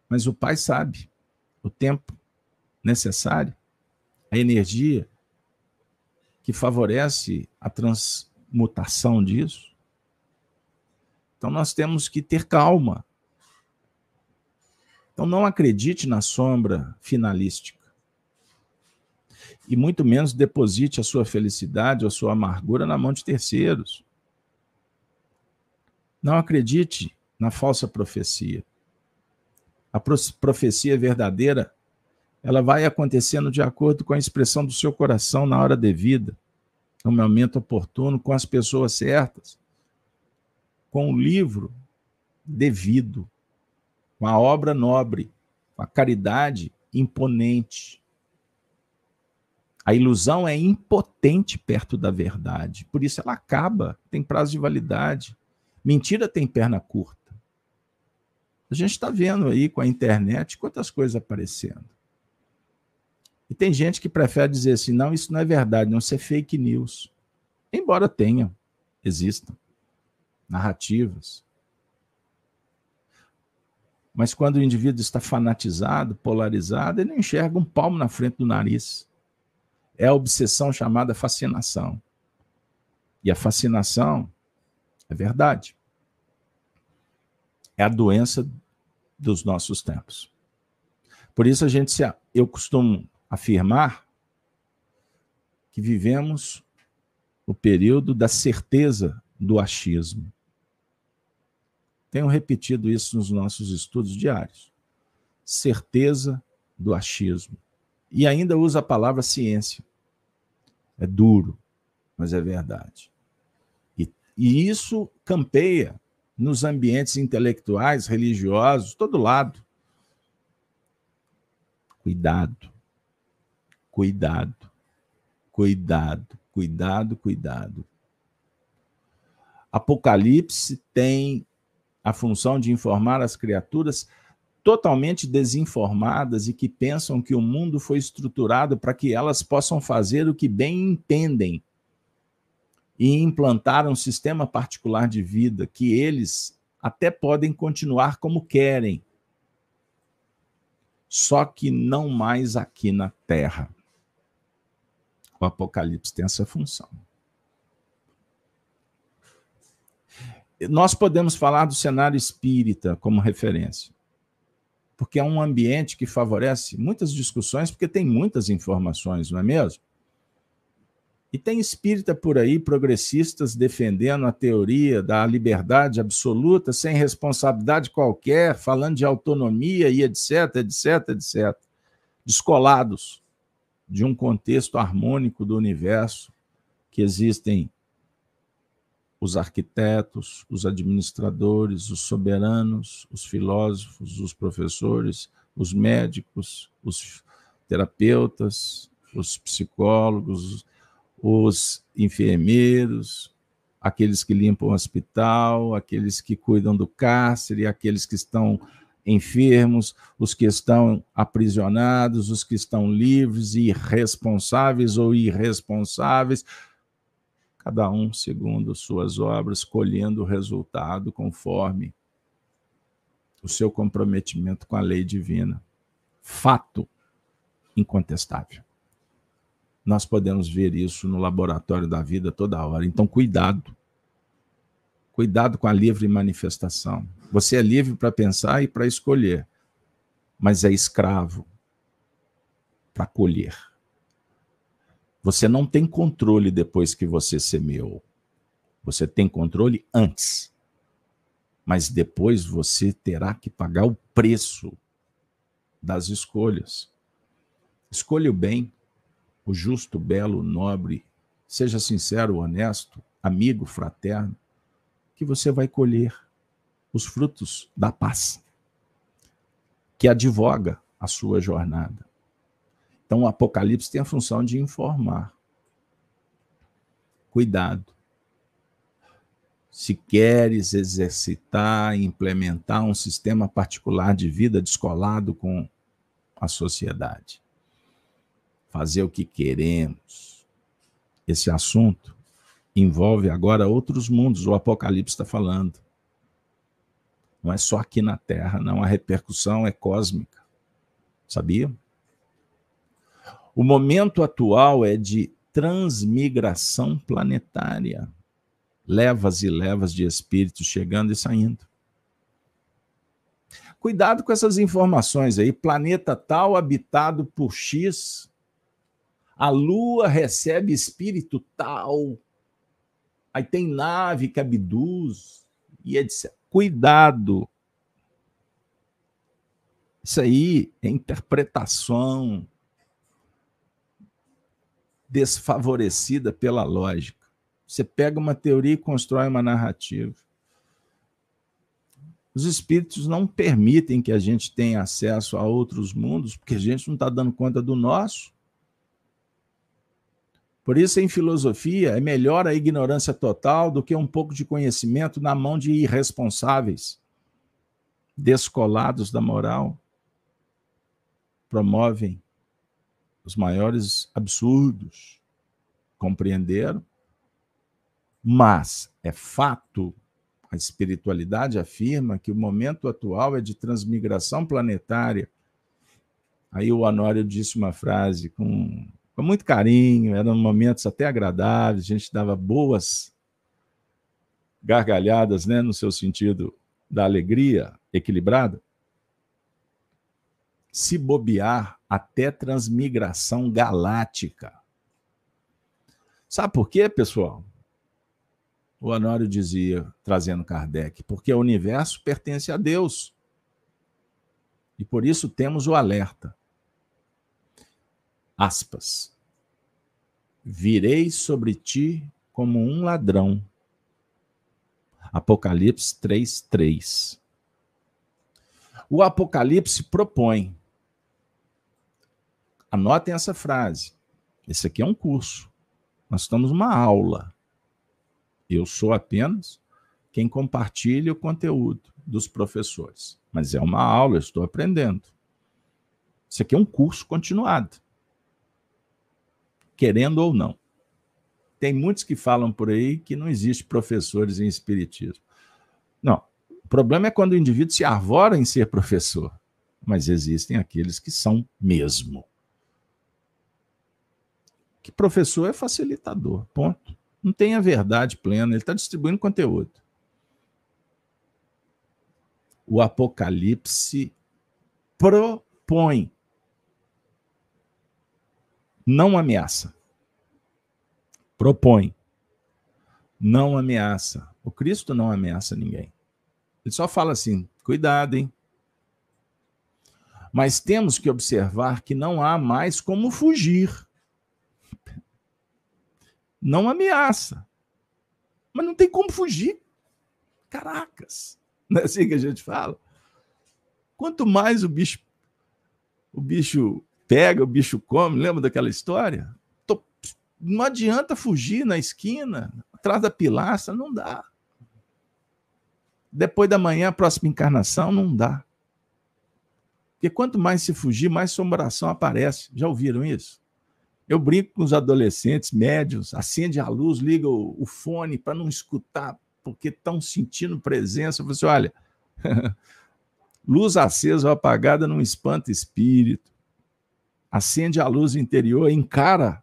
A: Mas o pai sabe o tempo necessário, a energia que favorece a transmutação disso. Então nós temos que ter calma então não acredite na sombra finalística. E muito menos deposite a sua felicidade ou a sua amargura na mão de terceiros. Não acredite na falsa profecia. a profecia verdadeira, ela vai acontecendo de acordo com a expressão do seu coração na hora devida, no momento oportuno, com as pessoas certas, com o livro devido, com a obra nobre, com a caridade imponente. A ilusão é impotente perto da verdade, por isso ela acaba, tem prazo de validade. Mentira tem perna curta. A gente está vendo aí com a internet quantas coisas aparecendo. E tem gente que prefere dizer assim: não, isso não é verdade, não, isso é fake news. Embora tenham, existam narrativas. Mas quando o indivíduo está fanatizado, polarizado, ele enxerga um palmo na frente do nariz. É a obsessão chamada fascinação. E a fascinação é verdade é a doença dos nossos tempos. Por isso a gente se, eu costumo afirmar que vivemos o período da certeza do achismo. Tenho repetido isso nos nossos estudos diários. Certeza do achismo. E ainda usa a palavra ciência. É duro, mas é verdade. E, e isso campeia nos ambientes intelectuais, religiosos, todo lado. Cuidado, cuidado, cuidado, cuidado, cuidado. Apocalipse tem a função de informar as criaturas totalmente desinformadas e que pensam que o mundo foi estruturado para que elas possam fazer o que bem entendem e implantar um sistema particular de vida que eles até podem continuar como querem, só que não mais aqui na Terra. O Apocalipse tem essa função. Nós podemos falar do cenário espírita como referência, porque é um ambiente que favorece muitas discussões, porque tem muitas informações, não é mesmo? E tem espírita por aí, progressistas, defendendo a teoria da liberdade absoluta, sem responsabilidade qualquer, falando de autonomia e etc, etc, etc. Descolados de um contexto harmônico do universo, que existem os arquitetos, os administradores, os soberanos, os filósofos, os professores, os médicos, os terapeutas, os psicólogos, os enfermeiros, aqueles que limpam o hospital, aqueles que cuidam do cárcere, aqueles que estão enfermos, os que estão aprisionados, os que estão livres, irresponsáveis ou irresponsáveis, cada um segundo suas obras, colhendo o resultado conforme o seu comprometimento com a lei divina. Fato incontestável. Nós podemos ver isso no laboratório da vida toda hora. Então, cuidado. Cuidado com a livre manifestação. Você é livre para pensar e para escolher, mas é escravo para colher. Você não tem controle depois que você semeou. Você tem controle antes. Mas depois você terá que pagar o preço das escolhas. Escolha o bem, o justo, belo, nobre, seja sincero, honesto, amigo, fraterno, que você vai colher os frutos da paz, que advoga a sua jornada. Então, o Apocalipse tem a função de informar. Cuidado. Se queres exercitar implementar um sistema particular de vida descolado com a sociedade, fazer o que queremos. Esse assunto envolve agora outros mundos, o Apocalipse está falando. Não é só aqui na Terra, não, a repercussão é cósmica. Sabia? O momento atual é de transmigração planetária. Levas e levas de espíritos chegando e saindo. Cuidado com essas informações aí. Planeta tal habitado por X a lua recebe espírito tal, aí tem nave que abduz, e etc. Cuidado. Isso aí é interpretação desfavorecida pela lógica. Você pega uma teoria e constrói uma narrativa. Os espíritos não permitem que a gente tenha acesso a outros mundos, porque a gente não está dando conta do nosso. Por isso, em filosofia, é melhor a ignorância total do que um pouco de conhecimento na mão de irresponsáveis, descolados da moral. Promovem os maiores absurdos. Compreenderam? Mas é fato, a espiritualidade afirma que o momento atual é de transmigração planetária. Aí o Honório disse uma frase com, com muito carinho, eram momentos até agradáveis, a gente dava boas gargalhadas, né, no seu sentido da alegria equilibrada. Se bobear até transmigração galáctica. Sabe por quê, pessoal? O Honório dizia, trazendo Kardec, porque o universo pertence a Deus. E por isso temos o alerta. Aspas. Virei sobre ti como um ladrão. Apocalipse 3:3. O Apocalipse propõe. Anotem essa frase. Esse aqui é um curso. Nós estamos numa aula. Eu sou apenas quem compartilha o conteúdo dos professores. Mas é uma aula, eu estou aprendendo. Isso aqui é um curso continuado. Querendo ou não. Tem muitos que falam por aí que não existe professores em espiritismo. Não. O problema é quando o indivíduo se arvora em ser professor. Mas existem aqueles que são mesmo. Que professor é facilitador, ponto não tem a verdade plena, ele está distribuindo conteúdo. O Apocalipse propõe, não ameaça. Propõe, não ameaça. O Cristo não ameaça ninguém. Ele só fala assim: cuidado, hein? Mas temos que observar que não há mais como fugir não ameaça. Mas não tem como fugir. Caracas. <laughs> Não é assim que a gente fala? Quanto mais o bicho o bicho pega, o bicho come, lembra daquela história? Tô, não adianta fugir na esquina, atrás da pilastra, não dá. Depois da manhã, a próxima encarnação, não dá. Porque quanto mais se fugir, mais assombração aparece. Já ouviram isso? Eu brinco com os adolescentes médios, acende a luz, liga o, o fone para não escutar, porque estão sentindo presença. Eu falo assim, olha, <laughs> luz acesa ou apagada não espanta espírito. Acende a luz interior, encara.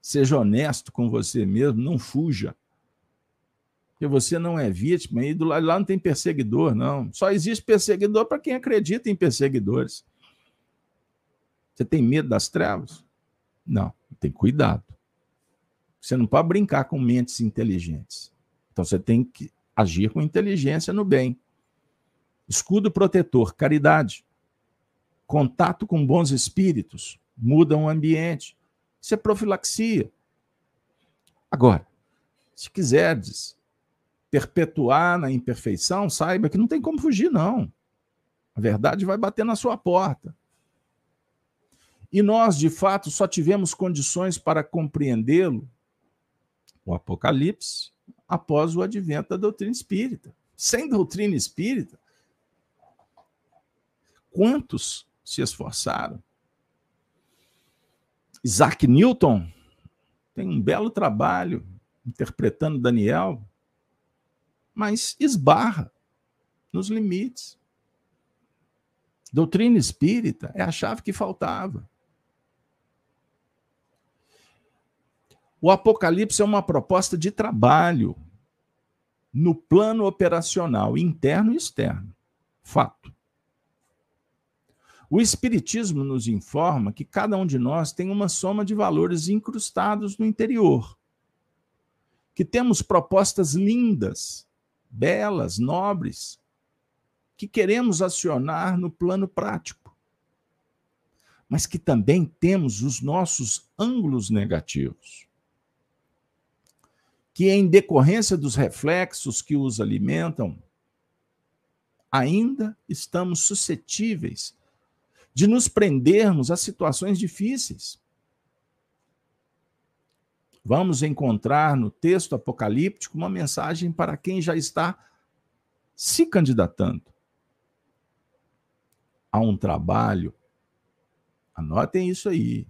A: Seja honesto com você mesmo, não fuja. Porque você não é vítima e do lado lá não tem perseguidor, não. Só existe perseguidor para quem acredita em perseguidores. Você tem medo das trevas? Não, tem cuidado. Você não pode brincar com mentes inteligentes. Então você tem que agir com inteligência no bem. Escudo protetor, caridade. Contato com bons espíritos, muda o ambiente. Isso é profilaxia. Agora, se quiserdes perpetuar na imperfeição, saiba que não tem como fugir, não. A verdade vai bater na sua porta. E nós, de fato, só tivemos condições para compreendê-lo, o Apocalipse, após o advento da doutrina espírita. Sem doutrina espírita, quantos se esforçaram? Isaac Newton tem um belo trabalho interpretando Daniel, mas esbarra nos limites. Doutrina espírita é a chave que faltava. O Apocalipse é uma proposta de trabalho no plano operacional interno e externo. Fato. O Espiritismo nos informa que cada um de nós tem uma soma de valores incrustados no interior. Que temos propostas lindas, belas, nobres, que queremos acionar no plano prático, mas que também temos os nossos ângulos negativos, que em decorrência dos reflexos que os alimentam, ainda estamos suscetíveis de nos prendermos a situações difíceis. Vamos encontrar no texto apocalíptico uma mensagem para quem já está se candidatando a um trabalho. Anotem isso aí.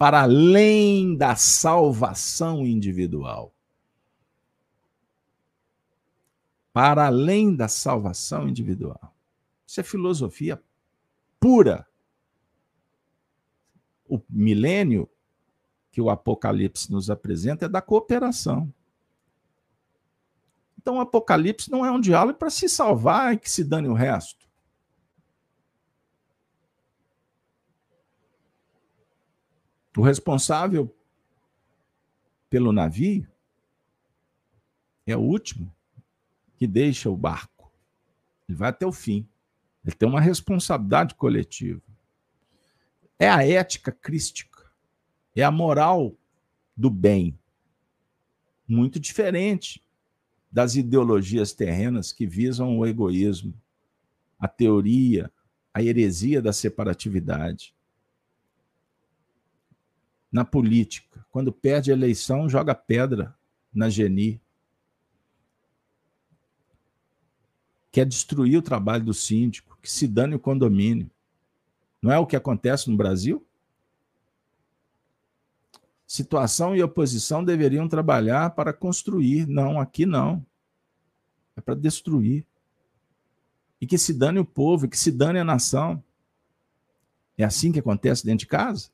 A: Para além da salvação individual. Para além da salvação individual. Isso é filosofia pura. O milênio que o Apocalipse nos apresenta é da cooperação. Então, o Apocalipse não é um diálogo para se salvar e que se dane o resto. O responsável pelo navio é o último que deixa o barco. Ele vai até o fim. Ele tem uma responsabilidade coletiva. É a ética crística, é a moral do bem. Muito diferente das ideologias terrenas que visam o egoísmo, a teoria, a heresia da separatividade. Na política, quando perde a eleição, joga pedra na Geni, quer destruir o trabalho do síndico, que se dane o condomínio. Não é o que acontece no Brasil? Situação e oposição deveriam trabalhar para construir. Não, aqui não. É para destruir. E que se dane o povo, que se dane a nação. É assim que acontece dentro de casa?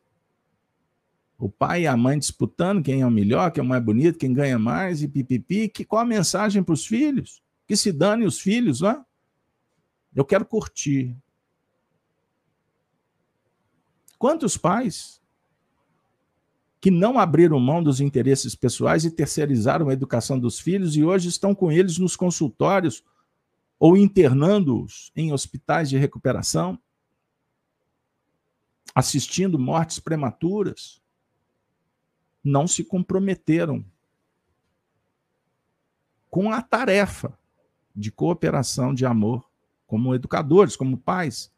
A: O pai e a mãe disputando quem é o melhor, quem é o mais bonito, quem ganha mais, e pipipi. Que, qual a mensagem para os filhos? Que se dane os filhos, não é? Eu quero curtir. Quantos pais que não abriram mão dos interesses pessoais e terceirizaram a educação dos filhos e hoje estão com eles nos consultórios ou internando-os em hospitais de recuperação, assistindo mortes prematuras, não se comprometeram com a tarefa de cooperação, de amor, como educadores, como pais.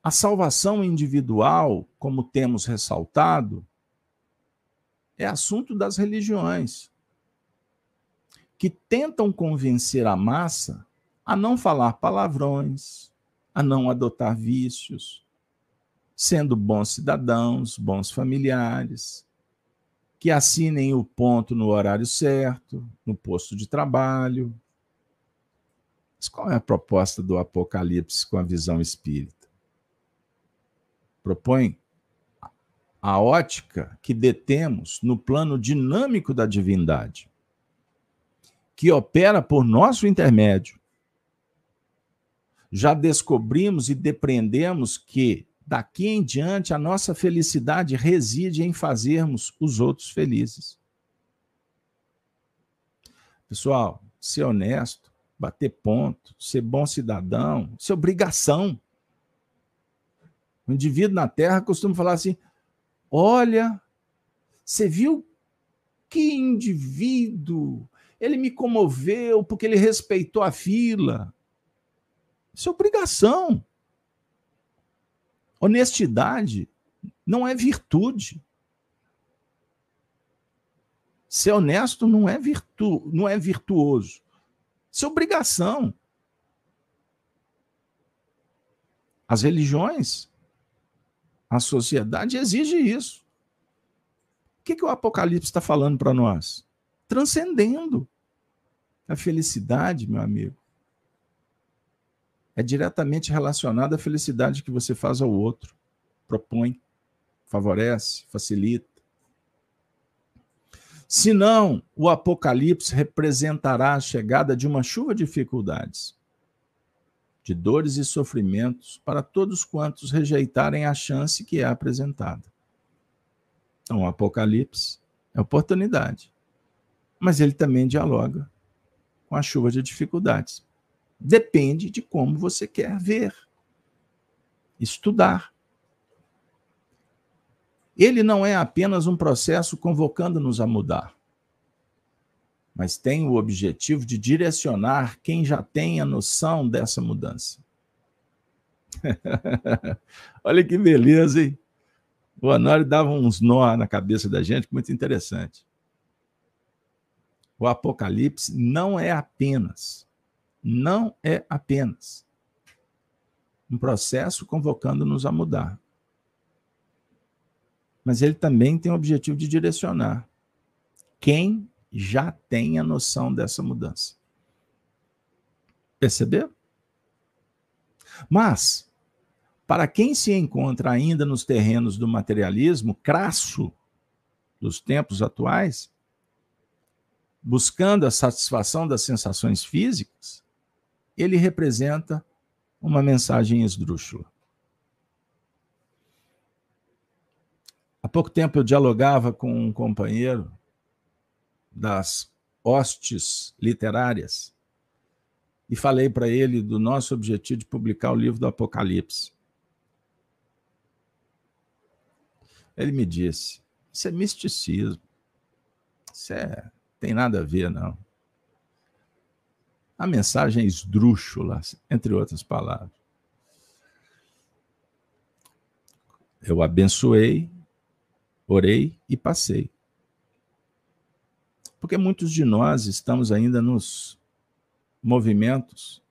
A: A salvação individual, como temos ressaltado, é assunto das religiões, que tentam convencer a massa a não falar palavrões, a não adotar vícios, sendo bons cidadãos, bons familiares, que assinem o ponto no horário certo, no posto de trabalho. Mas qual é a proposta do Apocalipse com a visão espírita? Propõe a ótica que detemos no plano dinâmico da divindade, que opera por nosso intermédio. Já descobrimos e depreendemos que Daqui em diante, a nossa felicidade reside em fazermos os outros felizes. Pessoal, ser honesto, bater ponto, ser bom cidadão, isso é obrigação. O indivíduo na Terra costuma falar assim: olha, você viu que indivíduo? Ele me comoveu porque ele respeitou a fila. Isso é obrigação. Honestidade não é virtude. Ser honesto não é virtu, não é virtuoso. Isso é obrigação. As religiões, a sociedade exige isso. O que, que o Apocalipse está falando para nós? Transcendendo a felicidade, meu amigo é diretamente relacionado à felicidade que você faz ao outro, propõe, favorece, facilita. Senão, o Apocalipse representará a chegada de uma chuva de dificuldades, de dores e sofrimentos para todos quantos rejeitarem a chance que é apresentada. Então, o Apocalipse é oportunidade, mas ele também dialoga com a chuva de dificuldades. Depende de como você quer ver, estudar. Ele não é apenas um processo convocando-nos a mudar, mas tem o objetivo de direcionar quem já tem a noção dessa mudança. <laughs> Olha que beleza, hein? O Honório dava uns nó na cabeça da gente, muito interessante. O Apocalipse não é apenas, não é apenas um processo convocando-nos a mudar. Mas ele também tem o objetivo de direcionar quem já tem a noção dessa mudança. Perceberam? Mas, para quem se encontra ainda nos terrenos do materialismo crasso dos tempos atuais, buscando a satisfação das sensações físicas, ele representa uma mensagem esdrúxula. Há pouco tempo eu dialogava com um companheiro das hostes literárias e falei para ele do nosso objetivo de publicar o livro do Apocalipse. Ele me disse: Isso é misticismo. Isso é, tem nada a ver, não. A mensagem é esdrúxula, entre outras palavras. Eu abençoei, orei e passei. Porque muitos de nós estamos ainda nos movimentos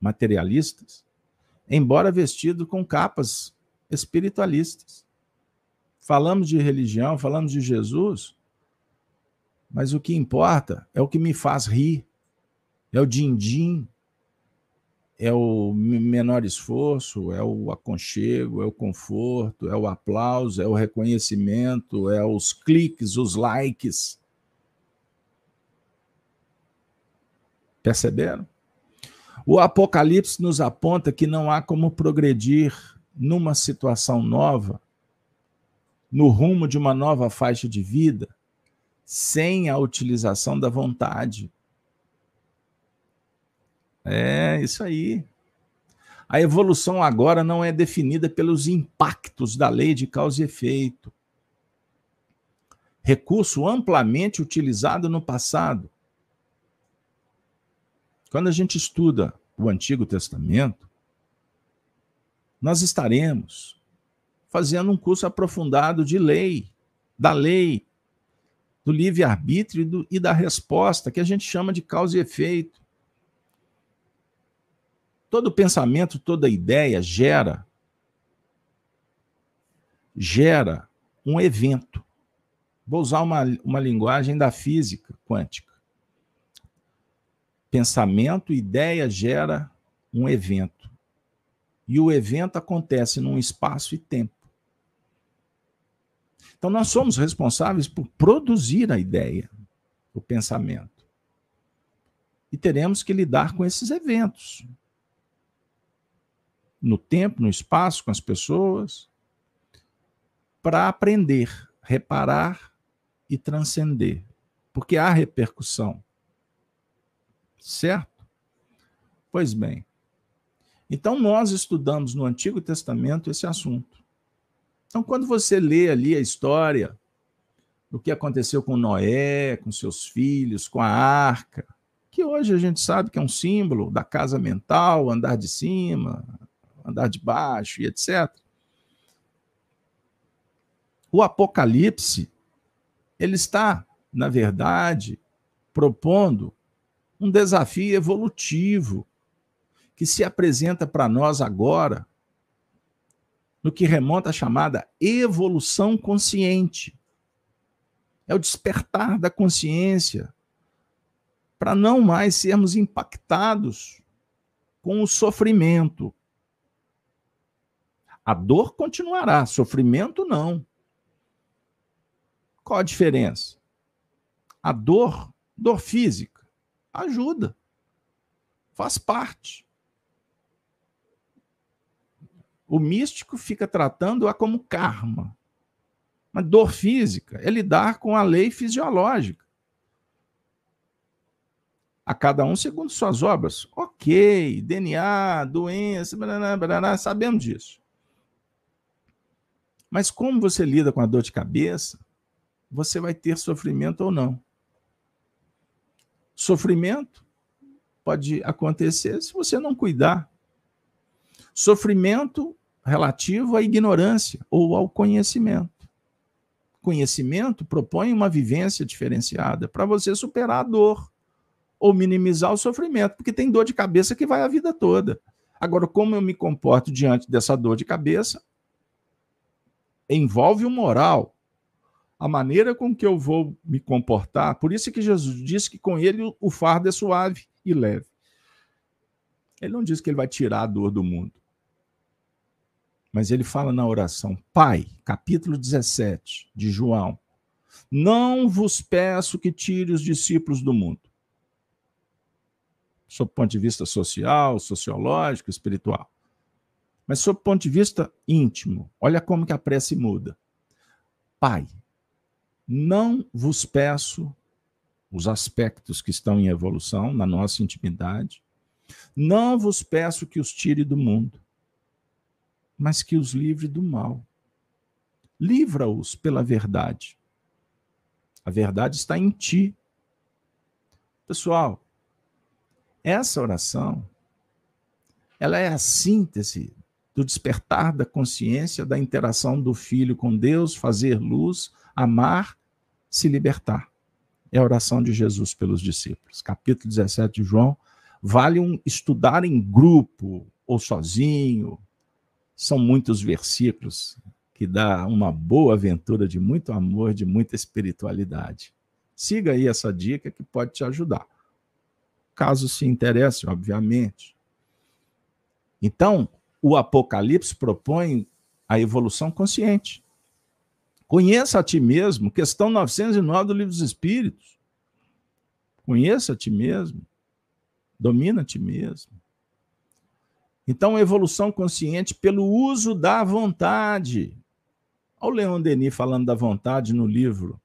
A: materialistas, embora vestido com capas espiritualistas. Falamos de religião, falamos de Jesus, mas o que importa é o que me faz rir, é o din-din, é o menor esforço, é o aconchego, é o conforto, é o aplauso, é o reconhecimento, é os cliques, os likes. Perceberam? O Apocalipse nos aponta que não há como progredir numa situação nova, no rumo de uma nova faixa de vida, sem a utilização da vontade. É isso aí. A evolução agora não é definida pelos impactos da lei de causa e efeito. Recurso amplamente utilizado no passado quando a gente estuda o Antigo Testamento, nós estaremos fazendo um curso aprofundado de lei, da lei, do livre-arbítrio e da resposta, que a gente chama de causa e efeito. Todo pensamento, toda ideia gera gera um evento. Vou usar uma, uma linguagem da física quântica pensamento, ideia gera um evento. E o evento acontece num espaço e tempo. Então, nós somos responsáveis por produzir a ideia, o pensamento. E teremos que lidar com esses eventos. No tempo, no espaço, com as pessoas, para aprender, reparar e transcender. Porque há repercussão. Certo? Pois bem. Então, nós estudamos no Antigo Testamento esse assunto. Então, quando você lê ali a história do que aconteceu com Noé, com seus filhos, com a arca, que hoje a gente sabe que é um símbolo da casa mental, andar de cima, andar de baixo e etc. O Apocalipse, ele está, na verdade, propondo um desafio evolutivo que se apresenta para nós agora no que remonta à chamada evolução consciente. É o despertar da consciência para não mais sermos impactados com o sofrimento. A dor continuará, sofrimento não. Qual a diferença? A dor, dor física, ajuda. Faz parte. O místico fica tratando-a como karma. Mas dor física é lidar com a lei fisiológica. a cada um segundo suas obras. Ok, DNA, doença, blá, blá, blá, sabemos disso. Mas como você lida com a dor de cabeça, você vai ter sofrimento ou não. Sofrimento pode acontecer se você não cuidar. Sofrimento relativo à ignorância ou ao conhecimento. Conhecimento propõe uma vivência diferenciada para você superar a dor ou minimizar o sofrimento, porque tem dor de cabeça que vai a vida toda. Agora, como eu me comporto diante dessa dor de cabeça envolve o moral, a maneira com que eu vou me comportar. Por isso que Jesus disse que com ele o fardo é suave e leve. Ele não diz que ele vai tirar a dor do mundo. Mas ele fala na oração, Pai, capítulo 17 de João, não vos peço que tire os discípulos do mundo, sob o ponto de vista social, sociológico, espiritual. Mas sob o ponto de vista íntimo, olha como que a prece muda. Pai, não vos peço os aspectos que estão em evolução na nossa intimidade, não vos peço que os tire do mundo, mas que os livre do mal. Livra-os pela verdade. A verdade está em ti. Pessoal, essa oração, ela é a síntese do despertar da consciência, da interação do filho com Deus, fazer luz, amar, se libertar. É a oração de Jesus pelos discípulos. Capítulo 17 de João. Vale um estudar em grupo ou sozinho. São muitos versículos que dá uma boa aventura de muito amor, de muita espiritualidade. Siga aí essa dica que pode te ajudar caso se interesse, obviamente. Então, o Apocalipse propõe a evolução consciente. Conheça a ti mesmo, questão 909 do Livro dos Espíritos. Conheça a ti mesmo, domina a ti mesmo. Então, evolução consciente pelo uso da vontade. Olha o Leon Denis falando da vontade no livro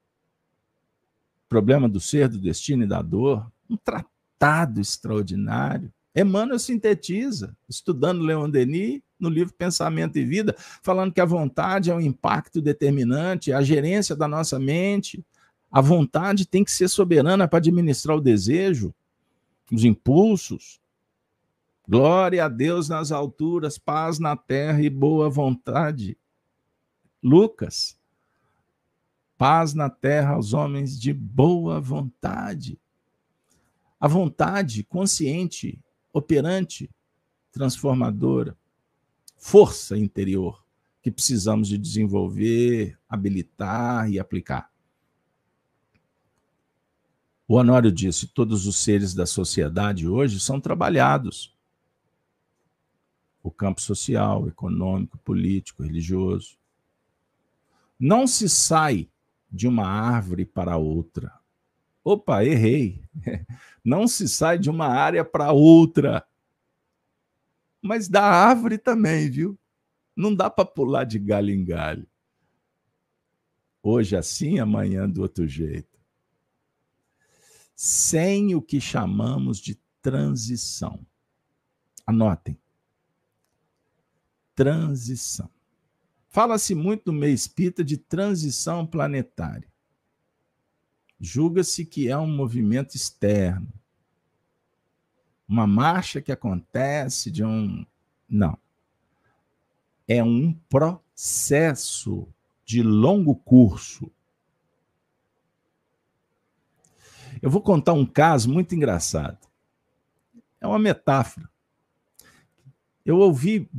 A: Problema do Ser, do Destino e da Dor. Um tratado tratado extraordinário. Emmanuel sintetiza, estudando Leon Denis, no livro Pensamento e Vida, falando que a vontade é um impacto determinante, a gerência da nossa mente. A vontade tem que ser soberana para administrar o desejo, os impulsos. Glória a Deus nas alturas, paz na terra e boa vontade. Lucas. Paz na terra aos homens de boa vontade a vontade consciente, operante, transformadora, força interior que precisamos de desenvolver, habilitar e aplicar. O Honório disse: todos os seres da sociedade hoje são trabalhados. O campo social, econômico, político, religioso. Não se sai de uma árvore para outra. Opa, errei. Não se sai de uma área para outra. Mas da árvore também, viu? Não dá para pular de galho em galho. Hoje assim, amanhã do outro jeito. Sem o que chamamos de transição. Anotem. Transição. Fala-se muito no meio espírita de transição planetária julga-se que é um movimento externo. Uma marcha que acontece de um. Não. É um processo de longo curso. Eu vou contar um caso muito engraçado. É uma metáfora. Eu ouvi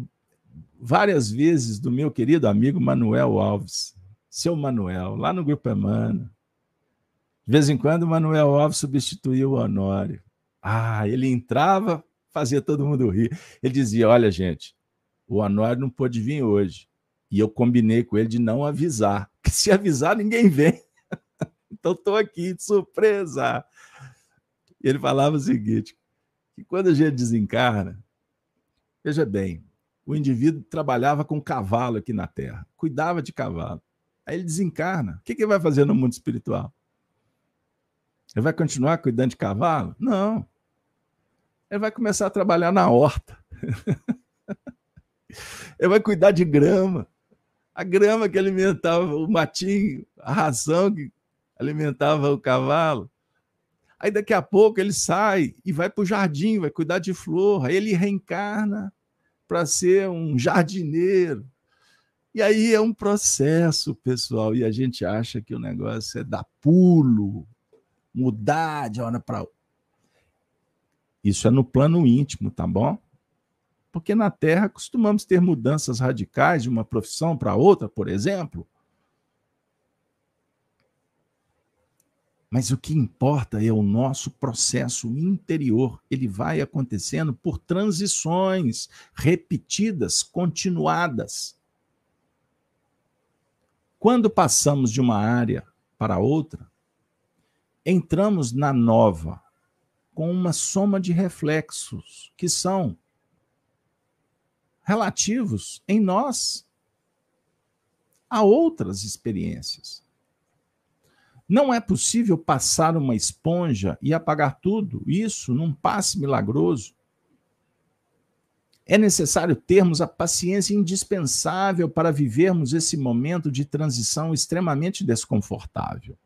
A: várias vezes do meu querido amigo Manuel Alves, seu Manuel, lá no Grupo Emmanuel, de vez em quando, Manuel Alves substituía o Honório. Ah, ele entrava, fazia todo mundo rir. Ele dizia: Olha, gente, o Honório não pôde vir hoje. E eu combinei com ele de não avisar, <laughs> que se avisar, ninguém vem. <laughs> então, estou aqui de surpresa. Ele falava o seguinte: que quando a gente desencarna, veja bem, o indivíduo trabalhava com cavalo aqui na Terra, cuidava de cavalo. Aí ele desencarna. O que ele vai fazer no mundo espiritual? Ele vai continuar cuidando de cavalo? Não. Ele vai começar a trabalhar na horta. <laughs> Ele vai cuidar de grama. A grama que alimentava o matinho, a ração que alimentava o cavalo. Aí daqui a pouco ele sai e vai para o jardim, vai cuidar de flor. Aí ele reencarna para ser um jardineiro. E aí é um processo, pessoal, e a gente acha que o negócio é dar pulo, mudar de hora para outra. Isso é no plano íntimo, tá bom? Porque na Terra costumamos ter mudanças radicais de uma profissão para outra, por exemplo. Mas o que importa é o nosso processo interior. Ele vai acontecendo por transições repetidas, continuadas. Quando passamos de uma área para outra, entramos na nova com uma soma de reflexos que são relativos em nós a outras experiências. Não é possível passar uma esponja e apagar tudo, isso num passe milagroso. É necessário termos a paciência indispensável para vivermos esse momento de transição extremamente desconfortável.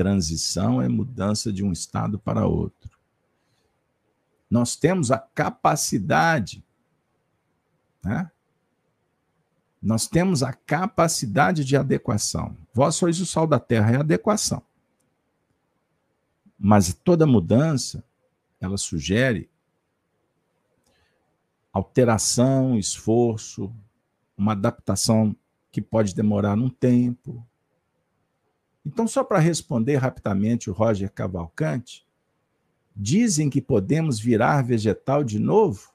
A: Transição é mudança de um estado para outro. Nós temos a capacidade né, nós temos a capacidade de adequação. Vós sois o sol da terra, é adequação. Mas toda mudança, ela sugere alteração, esforço, uma adaptação que pode demorar um tempo. Então, só para responder rapidamente o Roger Cavalcante, dizem que podemos virar vegetal de novo?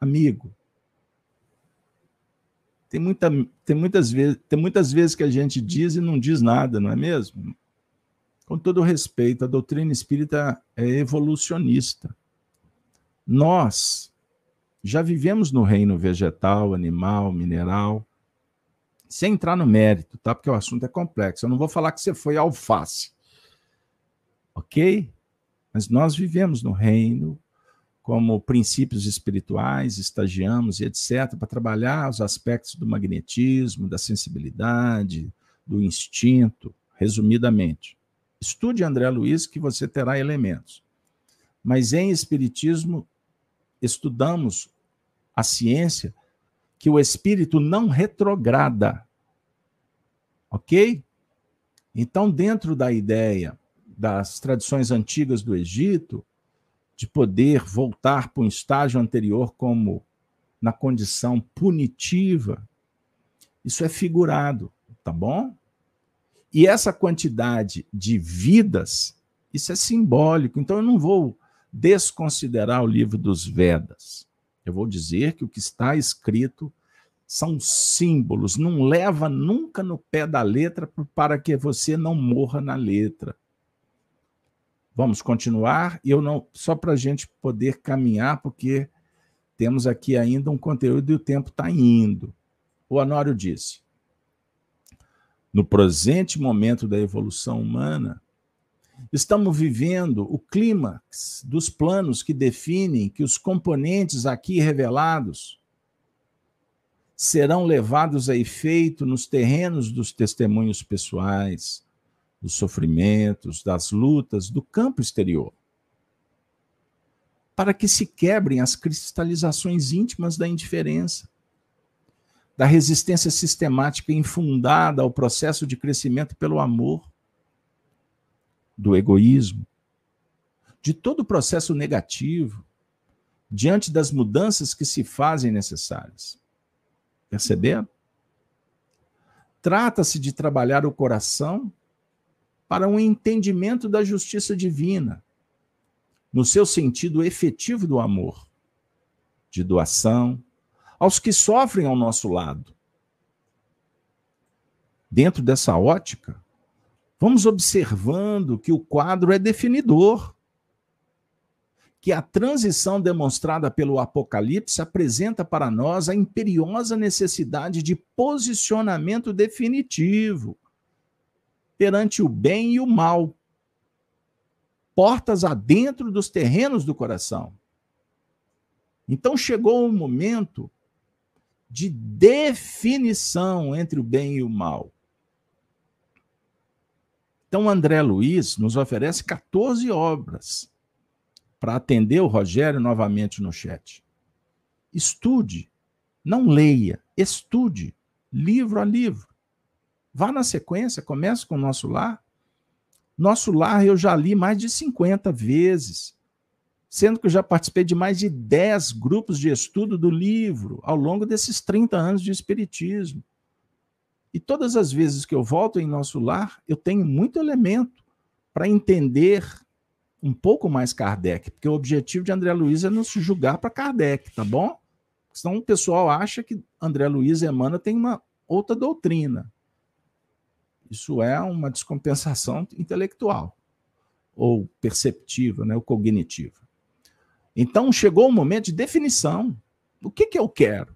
A: Amigo, tem, muita, tem, muitas vezes, tem muitas vezes que a gente diz e não diz nada, não é mesmo? Com todo respeito, a doutrina espírita é evolucionista. Nós já vivemos no reino vegetal, animal, mineral, sem entrar no mérito, tá? Porque o assunto é complexo. Eu não vou falar que você foi alface, ok? Mas nós vivemos no reino como princípios espirituais, estagiamos e etc., para trabalhar os aspectos do magnetismo, da sensibilidade, do instinto, resumidamente. Estude André Luiz que você terá elementos. Mas em Espiritismo, estudamos a ciência que o espírito não retrograda. Ok? Então, dentro da ideia das tradições antigas do Egito, de poder voltar para um estágio anterior como na condição punitiva, isso é figurado, tá bom? E essa quantidade de vidas, isso é simbólico. Então eu não vou desconsiderar o livro dos Vedas. Eu vou dizer que o que está escrito são símbolos, não leva nunca no pé da letra para que você não morra na letra. Vamos continuar eu não só para a gente poder caminhar, porque temos aqui ainda um conteúdo e o tempo está indo. O Honório disse: no presente momento da evolução humana, estamos vivendo o clímax dos planos que definem que os componentes aqui revelados serão levados a efeito nos terrenos dos testemunhos pessoais, dos sofrimentos, das lutas do campo exterior. Para que se quebrem as cristalizações íntimas da indiferença, da resistência sistemática infundada ao processo de crescimento pelo amor, do egoísmo, de todo o processo negativo, diante das mudanças que se fazem necessárias. Perceberam? Trata-se de trabalhar o coração para um entendimento da justiça divina, no seu sentido efetivo do amor, de doação, aos que sofrem ao nosso lado. Dentro dessa ótica, vamos observando que o quadro é definidor, que a transição demonstrada pelo Apocalipse apresenta para nós a imperiosa necessidade de posicionamento definitivo perante o bem e o mal, portas adentro dos terrenos do coração. Então chegou o momento de definição entre o bem e o mal. Então, André Luiz nos oferece 14 obras para atender o Rogério novamente no chat. Estude, não leia, estude, livro a livro. Vá na sequência, comece com o nosso lar. Nosso lar eu já li mais de 50 vezes, sendo que eu já participei de mais de 10 grupos de estudo do livro ao longo desses 30 anos de Espiritismo. E todas as vezes que eu volto em nosso lar, eu tenho muito elemento para entender um pouco mais Kardec, porque o objetivo de André Luiz é nos julgar para Kardec, tá bom? Senão o pessoal acha que André Luiz e Emmanuel tem uma outra doutrina. Isso é uma descompensação intelectual, ou perceptiva, né, ou cognitiva. Então chegou o momento de definição. O que, que eu quero?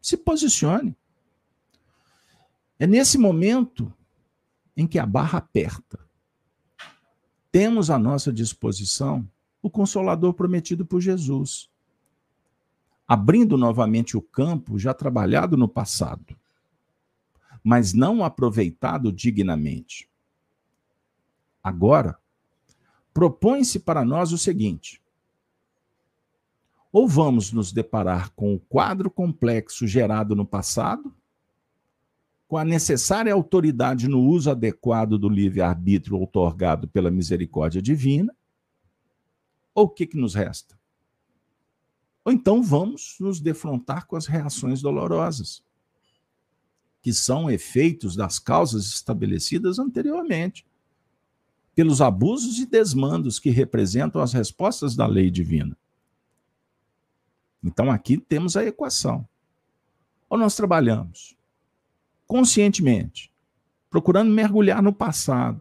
A: Se posicione. É nesse momento em que a barra aperta. Temos à nossa disposição o consolador prometido por Jesus, abrindo novamente o campo já trabalhado no passado, mas não aproveitado dignamente. Agora, propõe-se para nós o seguinte: ou vamos nos deparar com o quadro complexo gerado no passado, com a necessária autoridade no uso adequado do livre-arbítrio outorgado pela misericórdia divina, ou o que, que nos resta? Ou então vamos nos defrontar com as reações dolorosas, que são efeitos das causas estabelecidas anteriormente, pelos abusos e desmandos que representam as respostas da lei divina. Então aqui temos a equação. Ou nós trabalhamos conscientemente, procurando mergulhar no passado,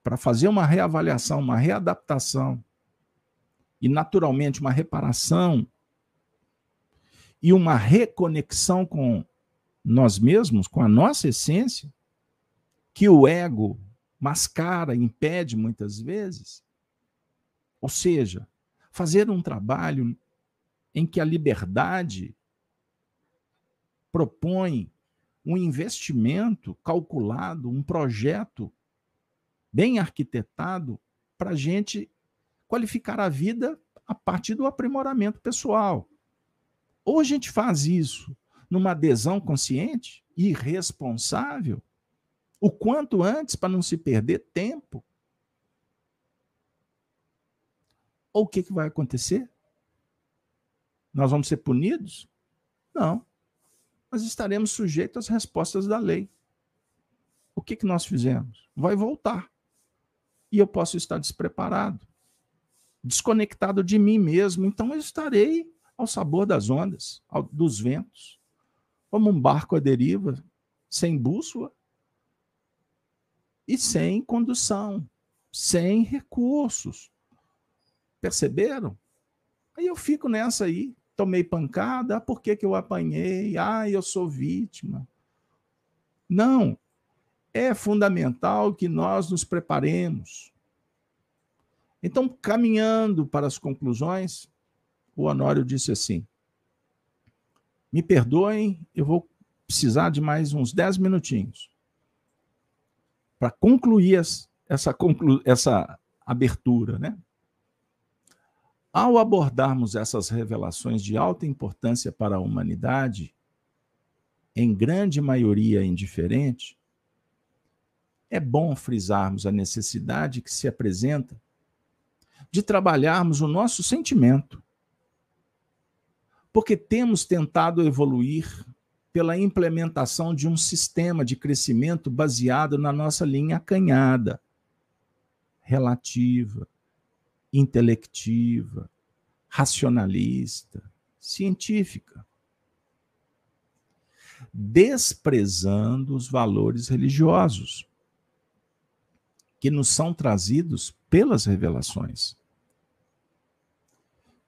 A: para fazer uma reavaliação, uma readaptação e, naturalmente, uma reparação e uma reconexão com nós mesmos, com a nossa essência, que o ego mascara, impede muitas vezes. Ou seja, fazer um trabalho em que a liberdade propõe um investimento calculado, um projeto bem arquitetado para a gente qualificar a vida a partir do aprimoramento pessoal. Ou a gente faz isso numa adesão consciente e responsável, o quanto antes para não se perder tempo. Ou o que, que vai acontecer? Nós vamos ser punidos? Não nós estaremos sujeitos às respostas da lei. O que, que nós fizemos? Vai voltar. E eu posso estar despreparado, desconectado de mim mesmo. Então eu estarei ao sabor das ondas, ao, dos ventos, como um barco à deriva, sem bússola e sem condução, sem recursos. Perceberam? Aí eu fico nessa aí, tomei pancada, ah, por que, que eu apanhei? Ah, eu sou vítima. Não. É fundamental que nós nos preparemos. Então, caminhando para as conclusões, o Honório disse assim: Me perdoem, eu vou precisar de mais uns 10 minutinhos para concluir essa, essa abertura, né? Ao abordarmos essas revelações de alta importância para a humanidade, em grande maioria indiferente, é bom frisarmos a necessidade que se apresenta de trabalharmos o nosso sentimento. Porque temos tentado evoluir pela implementação de um sistema de crescimento baseado na nossa linha acanhada, relativa, intelectiva, racionalista, científica, desprezando os valores religiosos que nos são trazidos pelas revelações,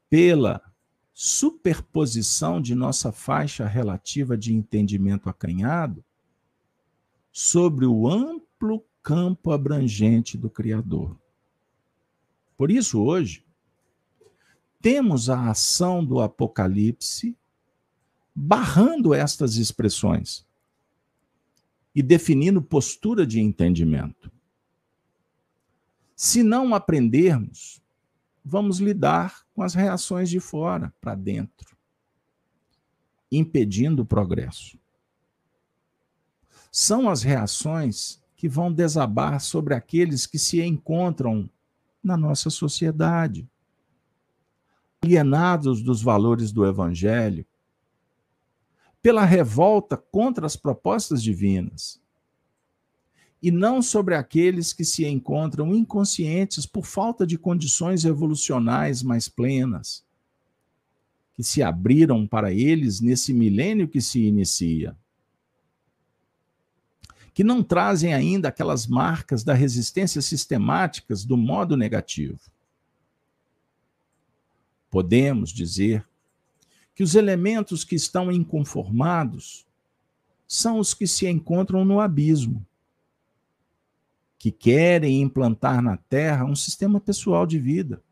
A: pela superposição de nossa faixa relativa de entendimento acanhado sobre o amplo campo abrangente do Criador. Por isso, hoje, temos a ação do Apocalipse barrando estas expressões e definindo postura de entendimento. Se não aprendermos, vamos lidar com as reações de fora para dentro, impedindo o progresso. São as reações que vão desabar sobre aqueles que se encontram na nossa sociedade, alienados dos valores do Evangelho, pela revolta contra as propostas divinas, e não sobre aqueles que se encontram inconscientes por falta de condições evolucionais mais plenas, que se abriram para eles nesse milênio que se inicia. Que não trazem ainda aquelas marcas da resistência sistemáticas do modo negativo. Podemos dizer que os elementos que estão inconformados são os que se encontram no abismo, que querem implantar na Terra um sistema pessoal de vida,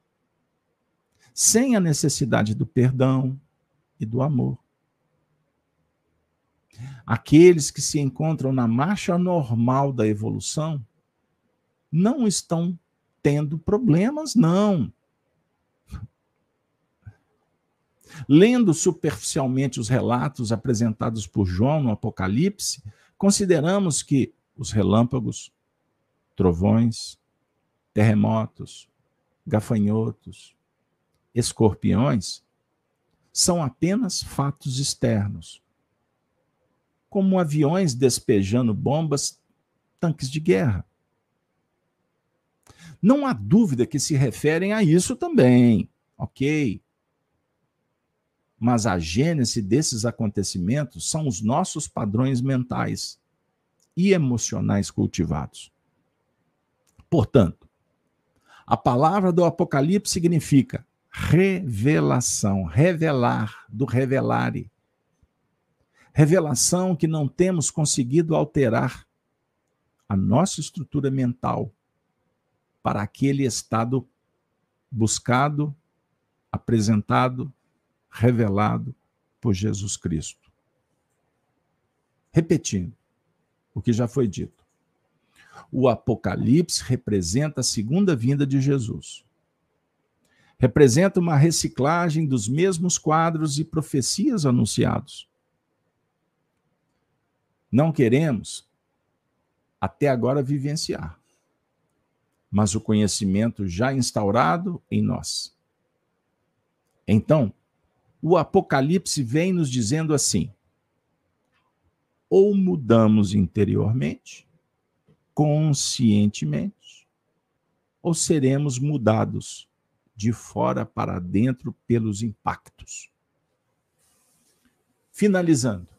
A: sem a necessidade do perdão e do amor. Aqueles que se encontram na marcha normal da evolução não estão tendo problemas, não. Lendo superficialmente os relatos apresentados por João no Apocalipse, consideramos que os relâmpagos, trovões, terremotos, gafanhotos, escorpiões são apenas fatos externos, como aviões despejando bombas, tanques de guerra. Não há dúvida que se referem a isso também, ok? mas a gênese desses acontecimentos são os nossos padrões mentais e emocionais cultivados. Portanto, a palavra do Apocalipse significa revelação, revelar, do revelare. Revelação que não temos conseguido alterar a nossa estrutura mental para aquele estado buscado, apresentado revelado por Jesus Cristo. Repetindo o que já foi dito. O Apocalipse representa a segunda vinda de Jesus. Representa uma reciclagem dos mesmos quadros e profecias anunciados. Não queremos, até agora, vivenciar, mas o conhecimento já instaurado em nós. Então, o Apocalipse vem nos dizendo assim: ou mudamos interiormente, conscientemente, ou seremos mudados de fora para dentro pelos impactos. Finalizando,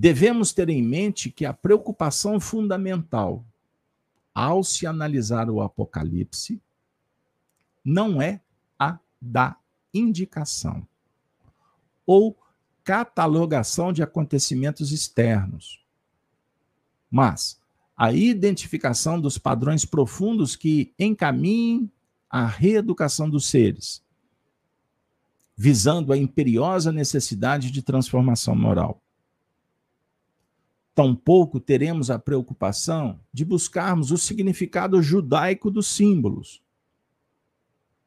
A: devemos ter em mente que a preocupação fundamental ao se analisar o Apocalipse não é a da indicação ou catalogação de acontecimentos externos, mas a identificação dos padrões profundos que encaminhem a reeducação dos seres, visando a imperiosa necessidade de transformação moral. Tampouco teremos a preocupação de buscarmos o significado judaico dos símbolos,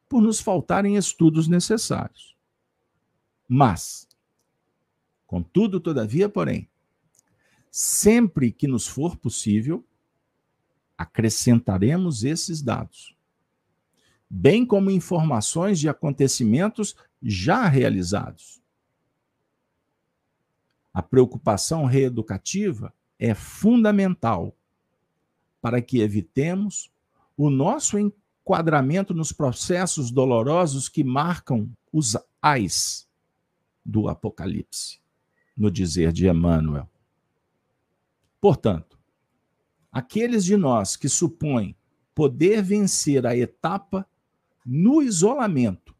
A: por nos faltarem estudos necessários. Mas, contudo, todavia, porém, sempre que nos for possível, acrescentaremos esses dados, bem como informações de acontecimentos já realizados. A preocupação reeducativa é fundamental para que evitemos o nosso enquadramento nos processos dolorosos que marcam os ais do Apocalipse, no dizer de Emmanuel. Portanto, aqueles de nós que supõem poder vencer a etapa no isolamento,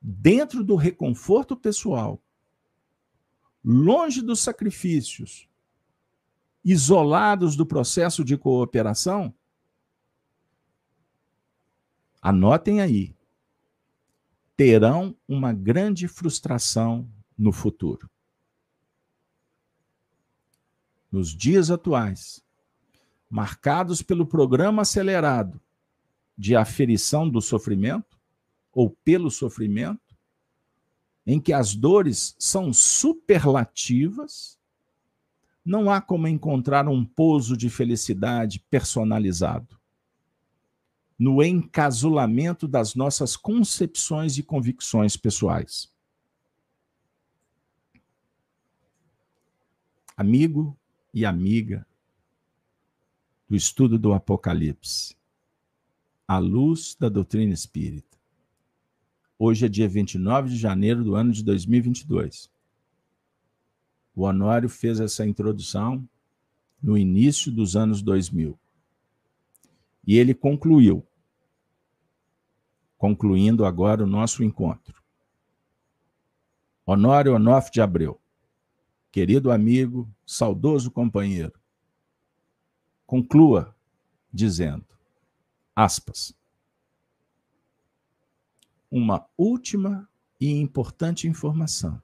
A: dentro do reconforto pessoal, longe dos sacrifícios, isolados do processo de cooperação, anotem aí, terão uma grande frustração no futuro. Nos dias atuais, marcados pelo programa acelerado de aferição do sofrimento, ou pelo sofrimento, em que as dores são superlativas, não há como encontrar um pouso de felicidade personalizado. No encasulamento das nossas concepções e convicções pessoais. Amigo e amiga do estudo do Apocalipse, à luz da doutrina espírita. Hoje é dia 29 de janeiro do ano de 2022. O Honório fez essa introdução no início dos anos 2000. E ele concluiu, concluindo agora o nosso encontro. Honório Onofre de Abreu, querido amigo, saudoso companheiro, conclua dizendo, aspas, uma última e importante informação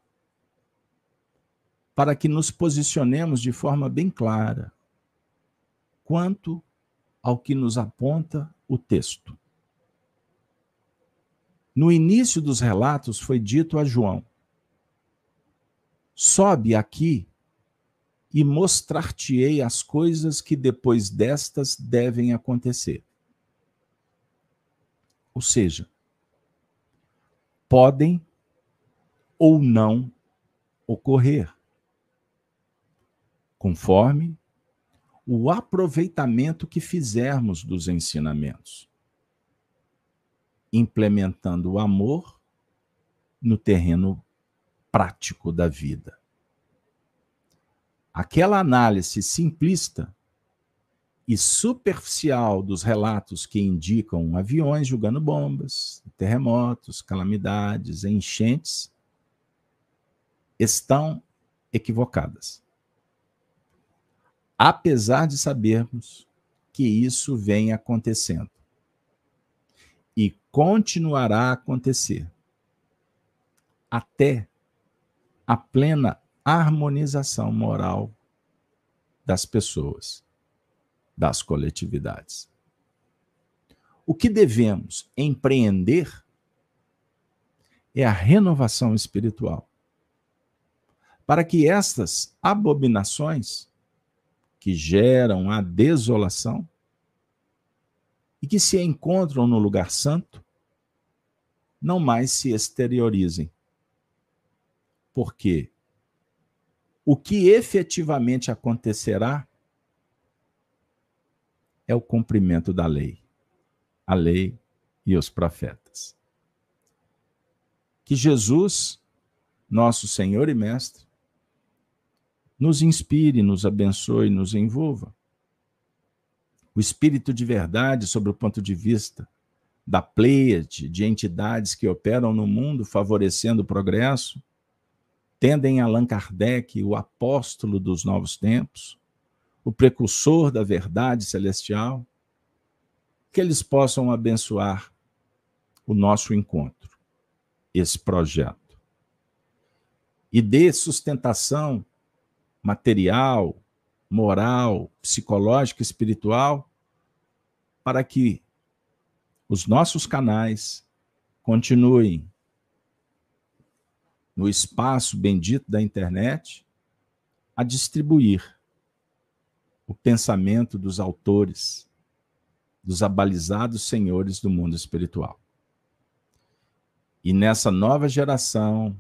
A: para que nos posicionemos de forma bem clara quanto ao que nos aponta o texto. No início dos relatos foi dito a João: Sobe aqui e mostrar-te-ei as coisas que depois destas devem acontecer. Ou seja, podem ou não ocorrer, conforme o aproveitamento que fizermos dos ensinamentos, implementando o amor no terreno prático da vida. Aquela análise simplista e superficial dos relatos que indicam aviões jogando bombas, terremotos, calamidades, enchentes, estão equivocadas. Apesar de sabermos que isso vem acontecendo e continuará a acontecer até a plena harmonização moral das pessoas das coletividades. O que devemos empreender é a renovação espiritual. Para que estas abominações que geram a desolação e que se encontram no lugar santo não mais se exteriorizem. Porque o que efetivamente acontecerá é o cumprimento da lei, a lei e os profetas. Que Jesus, nosso Senhor e Mestre, nos inspire, nos abençoe, nos envolva. O espírito de verdade, sobre o ponto de vista da pleiade de entidades que operam no mundo favorecendo o progresso, tendem Allan Kardec, o apóstolo dos novos tempos, o precursor da verdade celestial, que eles possam abençoar o nosso encontro, esse projeto. E dê sustentação material, moral, psicológica, espiritual, para que os nossos canais continuem no espaço bendito da internet a distribuir o pensamento dos autores, dos abalizados senhores do mundo espiritual. E nessa nova geração,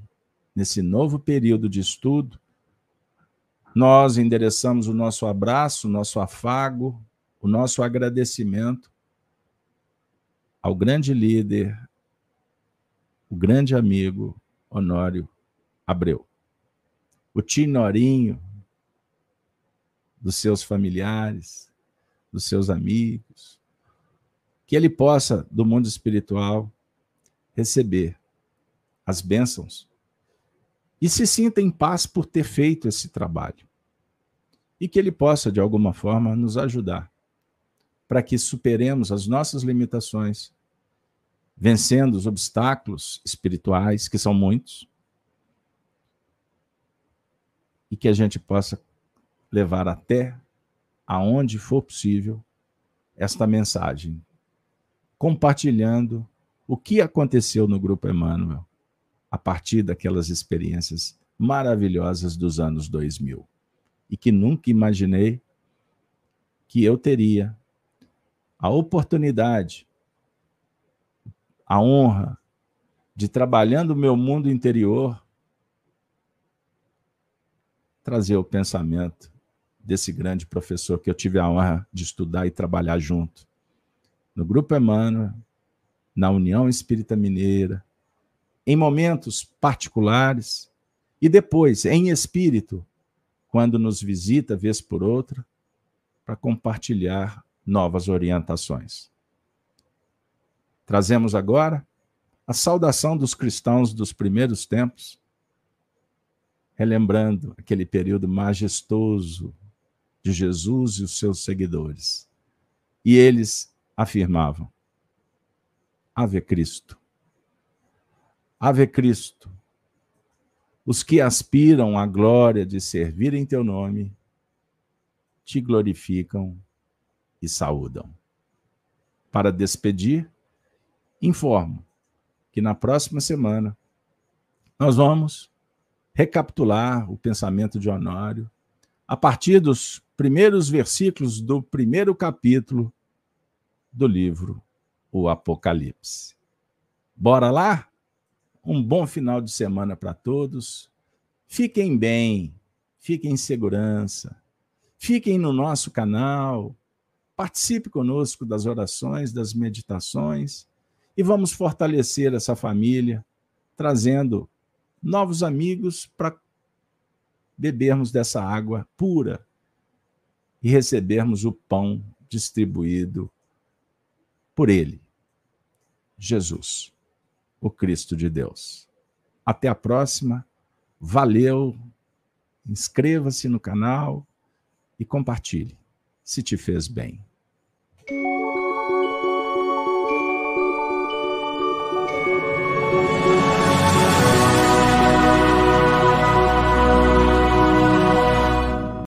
A: nesse novo período de estudo, nós endereçamos o nosso abraço, o nosso afago, o nosso agradecimento ao grande líder, o grande amigo Honório Abreu. O Tinorinho, dos seus familiares, dos seus amigos, que ele possa, do mundo espiritual, receber as bênçãos e se sinta em paz por ter feito esse trabalho. e que Ele possa, de alguma forma, nos ajudar para que superemos as nossas limitações, vencendo os obstáculos espirituais, que são muitos, e que a gente possa levar até aonde for possível esta mensagem, compartilhando o que aconteceu no Grupo Emmanuel a partir daquelas experiências maravilhosas dos anos 2000 e que nunca imaginei que eu teria a oportunidade, a honra de trabalhando o meu mundo interior trazer o pensamento desse grande professor que eu tive a honra de estudar e trabalhar junto. No Grupo Emmanuel, na União Espírita Mineira, em momentos particulares e depois em espírito, quando nos visita vez por outra, para compartilhar novas orientações. Trazemos agora a saudação dos cristãos dos primeiros tempos, relembrando aquele período majestoso de Jesus e os seus seguidores. E eles afirmavam: Ave Cristo. Ave Cristo. Os que aspiram à glória de servir em teu nome, te glorificam e saúdam. Para despedir, informo que na próxima semana nós vamos recapitular o pensamento de Honório a partir dos primeiros versículos do primeiro capítulo do livro O Apocalipse. Bora lá? Um bom final de semana para todos. Fiquem bem, fiquem em segurança, fiquem no nosso canal, Participe conosco das orações, das meditações e vamos fortalecer essa família, trazendo novos amigos para bebermos dessa água pura e recebermos o pão distribuído por Ele, Jesus, o Cristo de Deus. Até a próxima. Valeu. Inscreva-se no canal e compartilhe, se te fez bem.